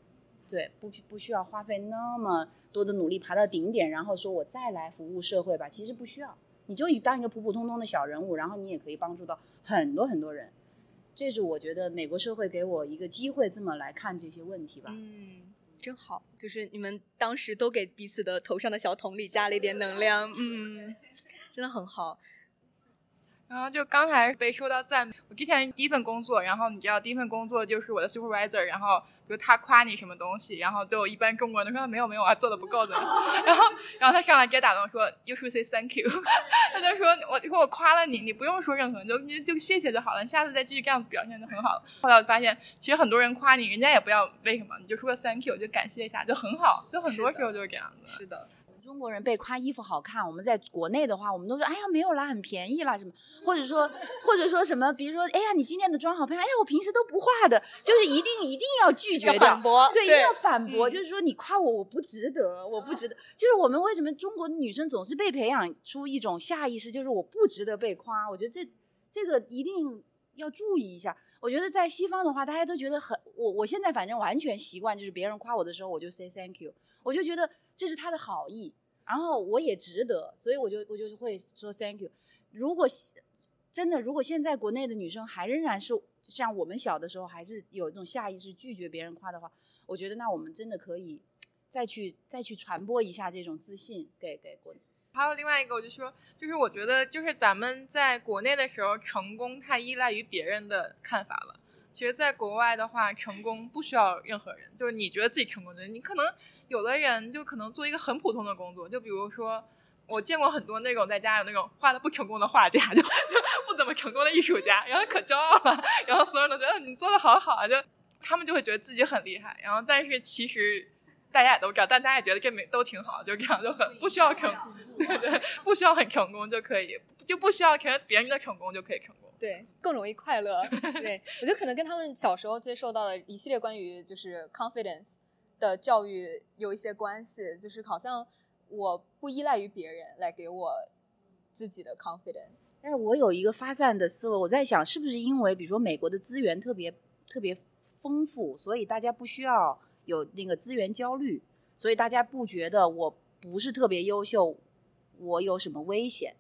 对，不不需要花费那么多的努力爬到顶点，然后说我再来服务社会吧。其实不需要，你就当一个普普通通的小人物，然后你也可以帮助到很多很多人。这是我觉得美国社会给我一个机会，这么来看这些问题吧。嗯，真好，就是你们当时都给彼此的头上的小桶里加了一点能量，嗯，真的很好。然后就刚才被说到赞美，我之前第一份工作，然后你知道第一份工作就是我的 supervisor，然后比如他夸你什么东西，然后对我一般中国人都说没有没有啊，做的不够的，然后然后他上来直接打断说 you should say thank you，他就说我说我夸了你，你不用说任何，就你就谢谢就好了，你下次再继续这样子表现就很好了。后来我发现其实很多人夸你，人家也不要为什么，你就说个 thank you 就感谢一下就很好，就很多时候就是这样子。是的。中国人被夸衣服好看，我们在国内的话，我们都说哎呀没有啦，很便宜啦什么，或者说或者说什么，比如说哎呀你今天的妆好漂亮，哎呀我平时都不化的，就是一定一定要拒绝反驳，对，一定要反驳，就是说你夸我我不值得，我不值得，就是我们为什么中国的女生总是被培养出一种下意识，就是我不值得被夸，我觉得这这个一定要注意一下。我觉得在西方的话，大家都觉得很我我现在反正完全习惯，就是别人夸我的时候，我就 say thank you，我就觉得。这是他的好意，然后我也值得，所以我就我就会说 thank you。如果真的，如果现在国内的女生还仍然是像我们小的时候，还是有一种下意识拒绝别人夸的话，我觉得那我们真的可以再去再去传播一下这种自信给给国内。还有另外一个，我就说，就是我觉得就是咱们在国内的时候，成功太依赖于别人的看法了。其实，在国外的话，成功不需要任何人，就是你觉得自己成功的，你可能有的人就可能做一个很普通的工作，就比如说，我见过很多那种在家有那种画的不成功的画家，就就不怎么成功的艺术家，然后可骄傲了，然后所有人都觉得你做的好好啊，就他们就会觉得自己很厉害，然后但是其实大家也都知道，但大家也觉得这没都挺好，就这样就很不需要成，对对，不需要很成功就可以，就不需要看别人的成功就可以成功。对，更容易快乐。对我觉得可能跟他们小时候接受到的一系列关于就是 confidence 的教育有一些关系，就是好像我不依赖于别人来给我自己的 confidence。但是我有一个发散的思维，我在想是不是因为比如说美国的资源特别特别丰富，所以大家不需要有那个资源焦虑，所以大家不觉得我不是特别优秀，我有什么危险。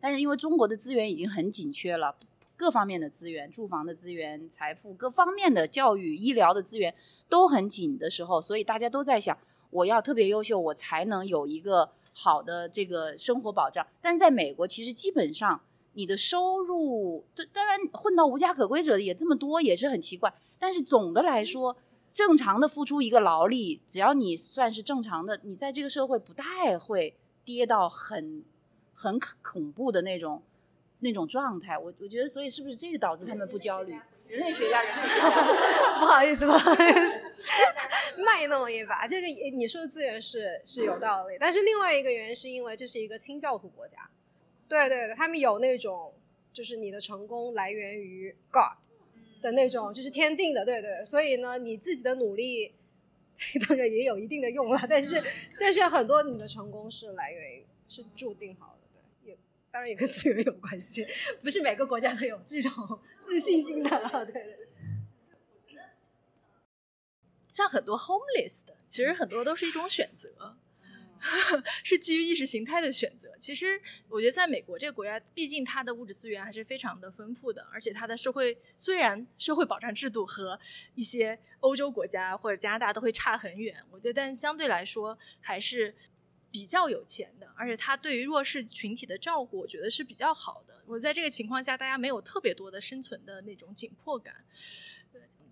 但是因为中国的资源已经很紧缺了。各方面的资源，住房的资源、财富各方面的教育、医疗的资源都很紧的时候，所以大家都在想，我要特别优秀，我才能有一个好的这个生活保障。但是在美国，其实基本上你的收入，当然混到无家可归者也这么多，也是很奇怪。但是总的来说，正常的付出一个劳力，只要你算是正常的，你在这个社会不太会跌到很很恐怖的那种。那种状态，我我觉得，所以是不是这个导致他们不焦虑？人类学家，人类学家，不好意思，不好意思，卖弄一把。这个你说的资源是是有道理，但是另外一个原因是因为这是一个清教徒国家，对对对，他们有那种就是你的成功来源于 God 的那种，就是天定的，对对。所以呢，你自己的努力 当然也有一定的用了，但是 但是很多你的成功是来源于是注定好的，对，也。当然也跟资源有关系，不是每个国家都有这种 自信心的。对对。像很多 homeless 的，其实很多都是一种选择，是基于意识形态的选择。其实我觉得，在美国这个国家，毕竟它的物质资源还是非常的丰富的，而且它的社会虽然社会保障制度和一些欧洲国家或者加拿大都会差很远，我觉得，但相对来说还是。比较有钱的，而且他对于弱势群体的照顾，我觉得是比较好的。我在这个情况下，大家没有特别多的生存的那种紧迫感。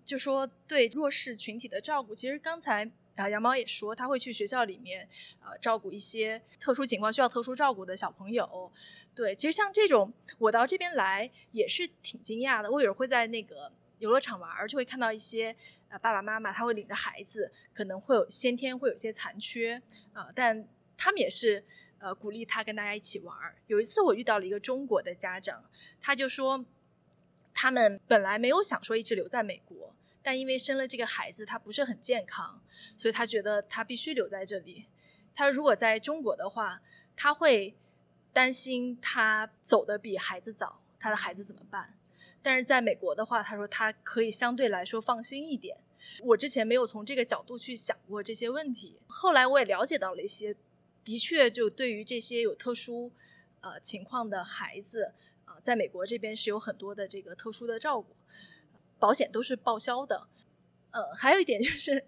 就说对弱势群体的照顾，其实刚才然后杨毛也说，他会去学校里面呃照顾一些特殊情况需要特殊照顾的小朋友。对，其实像这种，我到这边来也是挺惊讶的。我有时会在那个。游乐场玩，就会看到一些呃爸爸妈妈他会领着孩子，可能会有先天会有些残缺啊、但他们也是呃鼓励他跟大家一起玩。有一次我遇到了一个中国的家长，他就说他们本来没有想说一直留在美国，但因为生了这个孩子，他不是很健康，所以他觉得他必须留在这里。他如果在中国的话，他会担心他走的比孩子早，他的孩子怎么办？但是在美国的话，他说他可以相对来说放心一点。我之前没有从这个角度去想过这些问题，后来我也了解到了一些，的确就对于这些有特殊呃情况的孩子啊、在美国这边是有很多的这个特殊的照顾，保险都是报销的。呃，还有一点就是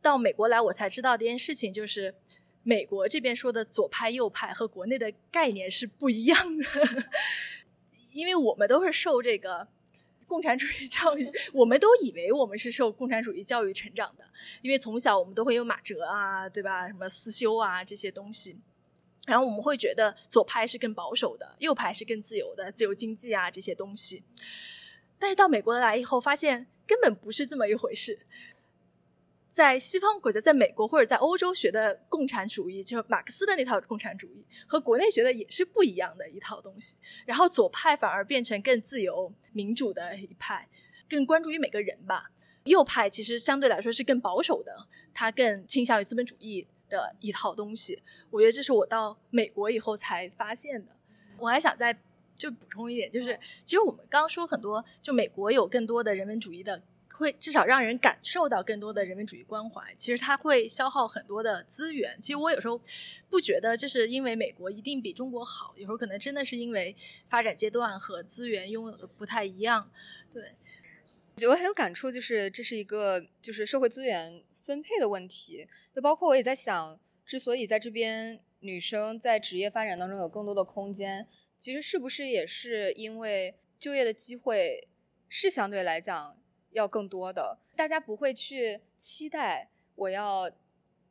到美国来，我才知道这件事情，就是美国这边说的左派右派和国内的概念是不一样的，因为我们都是受这个共产主义教育，我们都以为我们是受共产主义教育成长的，因为从小我们都会有马哲啊，对吧？什么思修啊这些东西。然后我们会觉得左派是更保守的，右派是更自由的，自由经济啊这些东西。但是到美国来以后，发现根本不是这么一回事。在西方国家，在美国或者在欧洲学的共产主义，就是马克思的那套共产主义，和国内学的也是不一样的一套东西。然后左派反而变成更自由民主的一派，更关注于每个人吧。右派其实相对来说是更保守的，它更倾向于资本主义的一套东西。我觉得这是我到美国以后才发现的。我还想再就补充一点，就是其实我们刚刚说很多，就美国有更多的人文主义的，会至少让人感受到更多的人文主义关怀。其实它会消耗很多的资源。其实我有时候不觉得这是因为美国一定比中国好，有时候可能真的是因为发展阶段和资源拥有的不太一样。对，我觉得很有感触，就是这是一个就是社会资源分配的问题。就包括我也在想，之所以在这边女生在职业发展当中有更多的空间，其实是不是也是因为就业的机会是相对来讲要更多的，大家不会去期待我要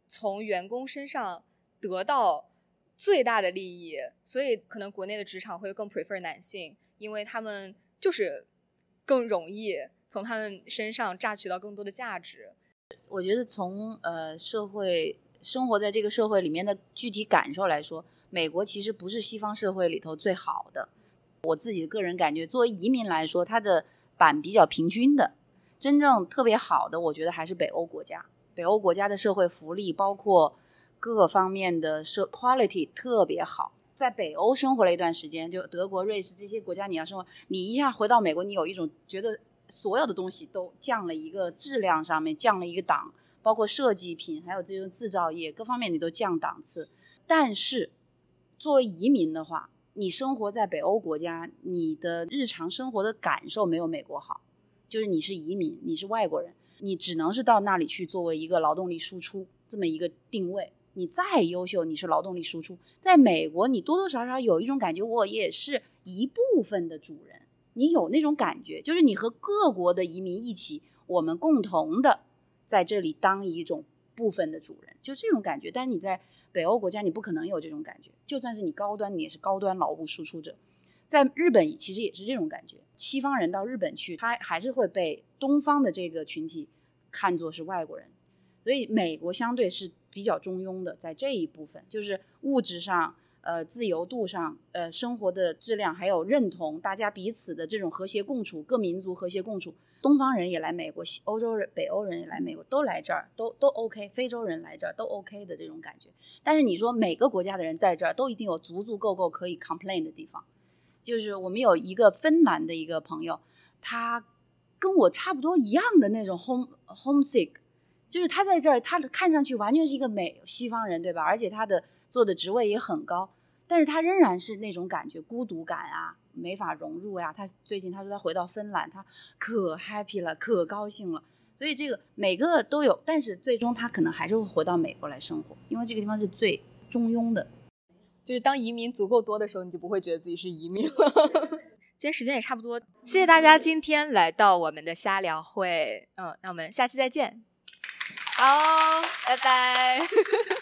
从员工身上得到最大的利益，所以可能国内的职场会更 prefer 男性，因为他们就是更容易从他们身上榨取到更多的价值。我觉得从呃社会生活在这个社会里面的具体感受来说，美国其实不是西方社会里头最好的。我自己个人感觉，作为移民来说，它的版比较平均的。真正特别好的，我觉得还是北欧国家。北欧国家的社会福利，包括各方面的社 quality 特别好。在北欧生活了一段时间，就德国、瑞士这些国家，你要生活，你一下回到美国，你有一种觉得所有的东西都降了一个质量上面降了一个档，包括设计品，还有这种制造业各方面你都降档次。但是作为移民的话，你生活在北欧国家，你的日常生活的感受没有美国好。就是你是移民，你是外国人，你只能是到那里去作为一个劳动力输出这么一个定位。你再优秀，你是劳动力输出。在美国，你多多少少有一种感觉，我也是一部分的主人。你有那种感觉，就是你和各国的移民一起，我们共同的在这里当一种部分的主人，就这种感觉。但你在北欧国家，你不可能有这种感觉。就算是你高端，你也是高端劳务输出者。在日本其实也是这种感觉，西方人到日本去，他还是会被东方的这个群体看作是外国人，所以美国相对是比较中庸的，在这一部分，就是物质上、呃自由度上、呃生活的质量，还有认同，大家彼此的这种和谐共处，各民族和谐共处，东方人也来美国，西欧洲人、北欧人也来美国，都来这儿，都都 OK，非洲人来这儿都 OK 的这种感觉。但是你说每个国家的人在这儿都一定有足足够够可以 complain 的地方。就是我们有一个芬兰的一个朋友，他跟我差不多一样的那种 home homesick，就是他在这儿，他的看上去完全是一个美西方人，对吧？而且他的做的职位也很高，但是他仍然是那种感觉孤独感啊，没法融入呀、他最近他说他回到芬兰，他可 happy 了，可高兴了。所以这个每个都有，但是最终他可能还是会回到美国来生活，因为这个地方是最中庸的。就是当移民足够多的时候，你就不会觉得自己是移民了。今天时间也差不多，谢谢大家今天来到我们的瞎聊会。嗯，那我们下期再见。好，拜拜。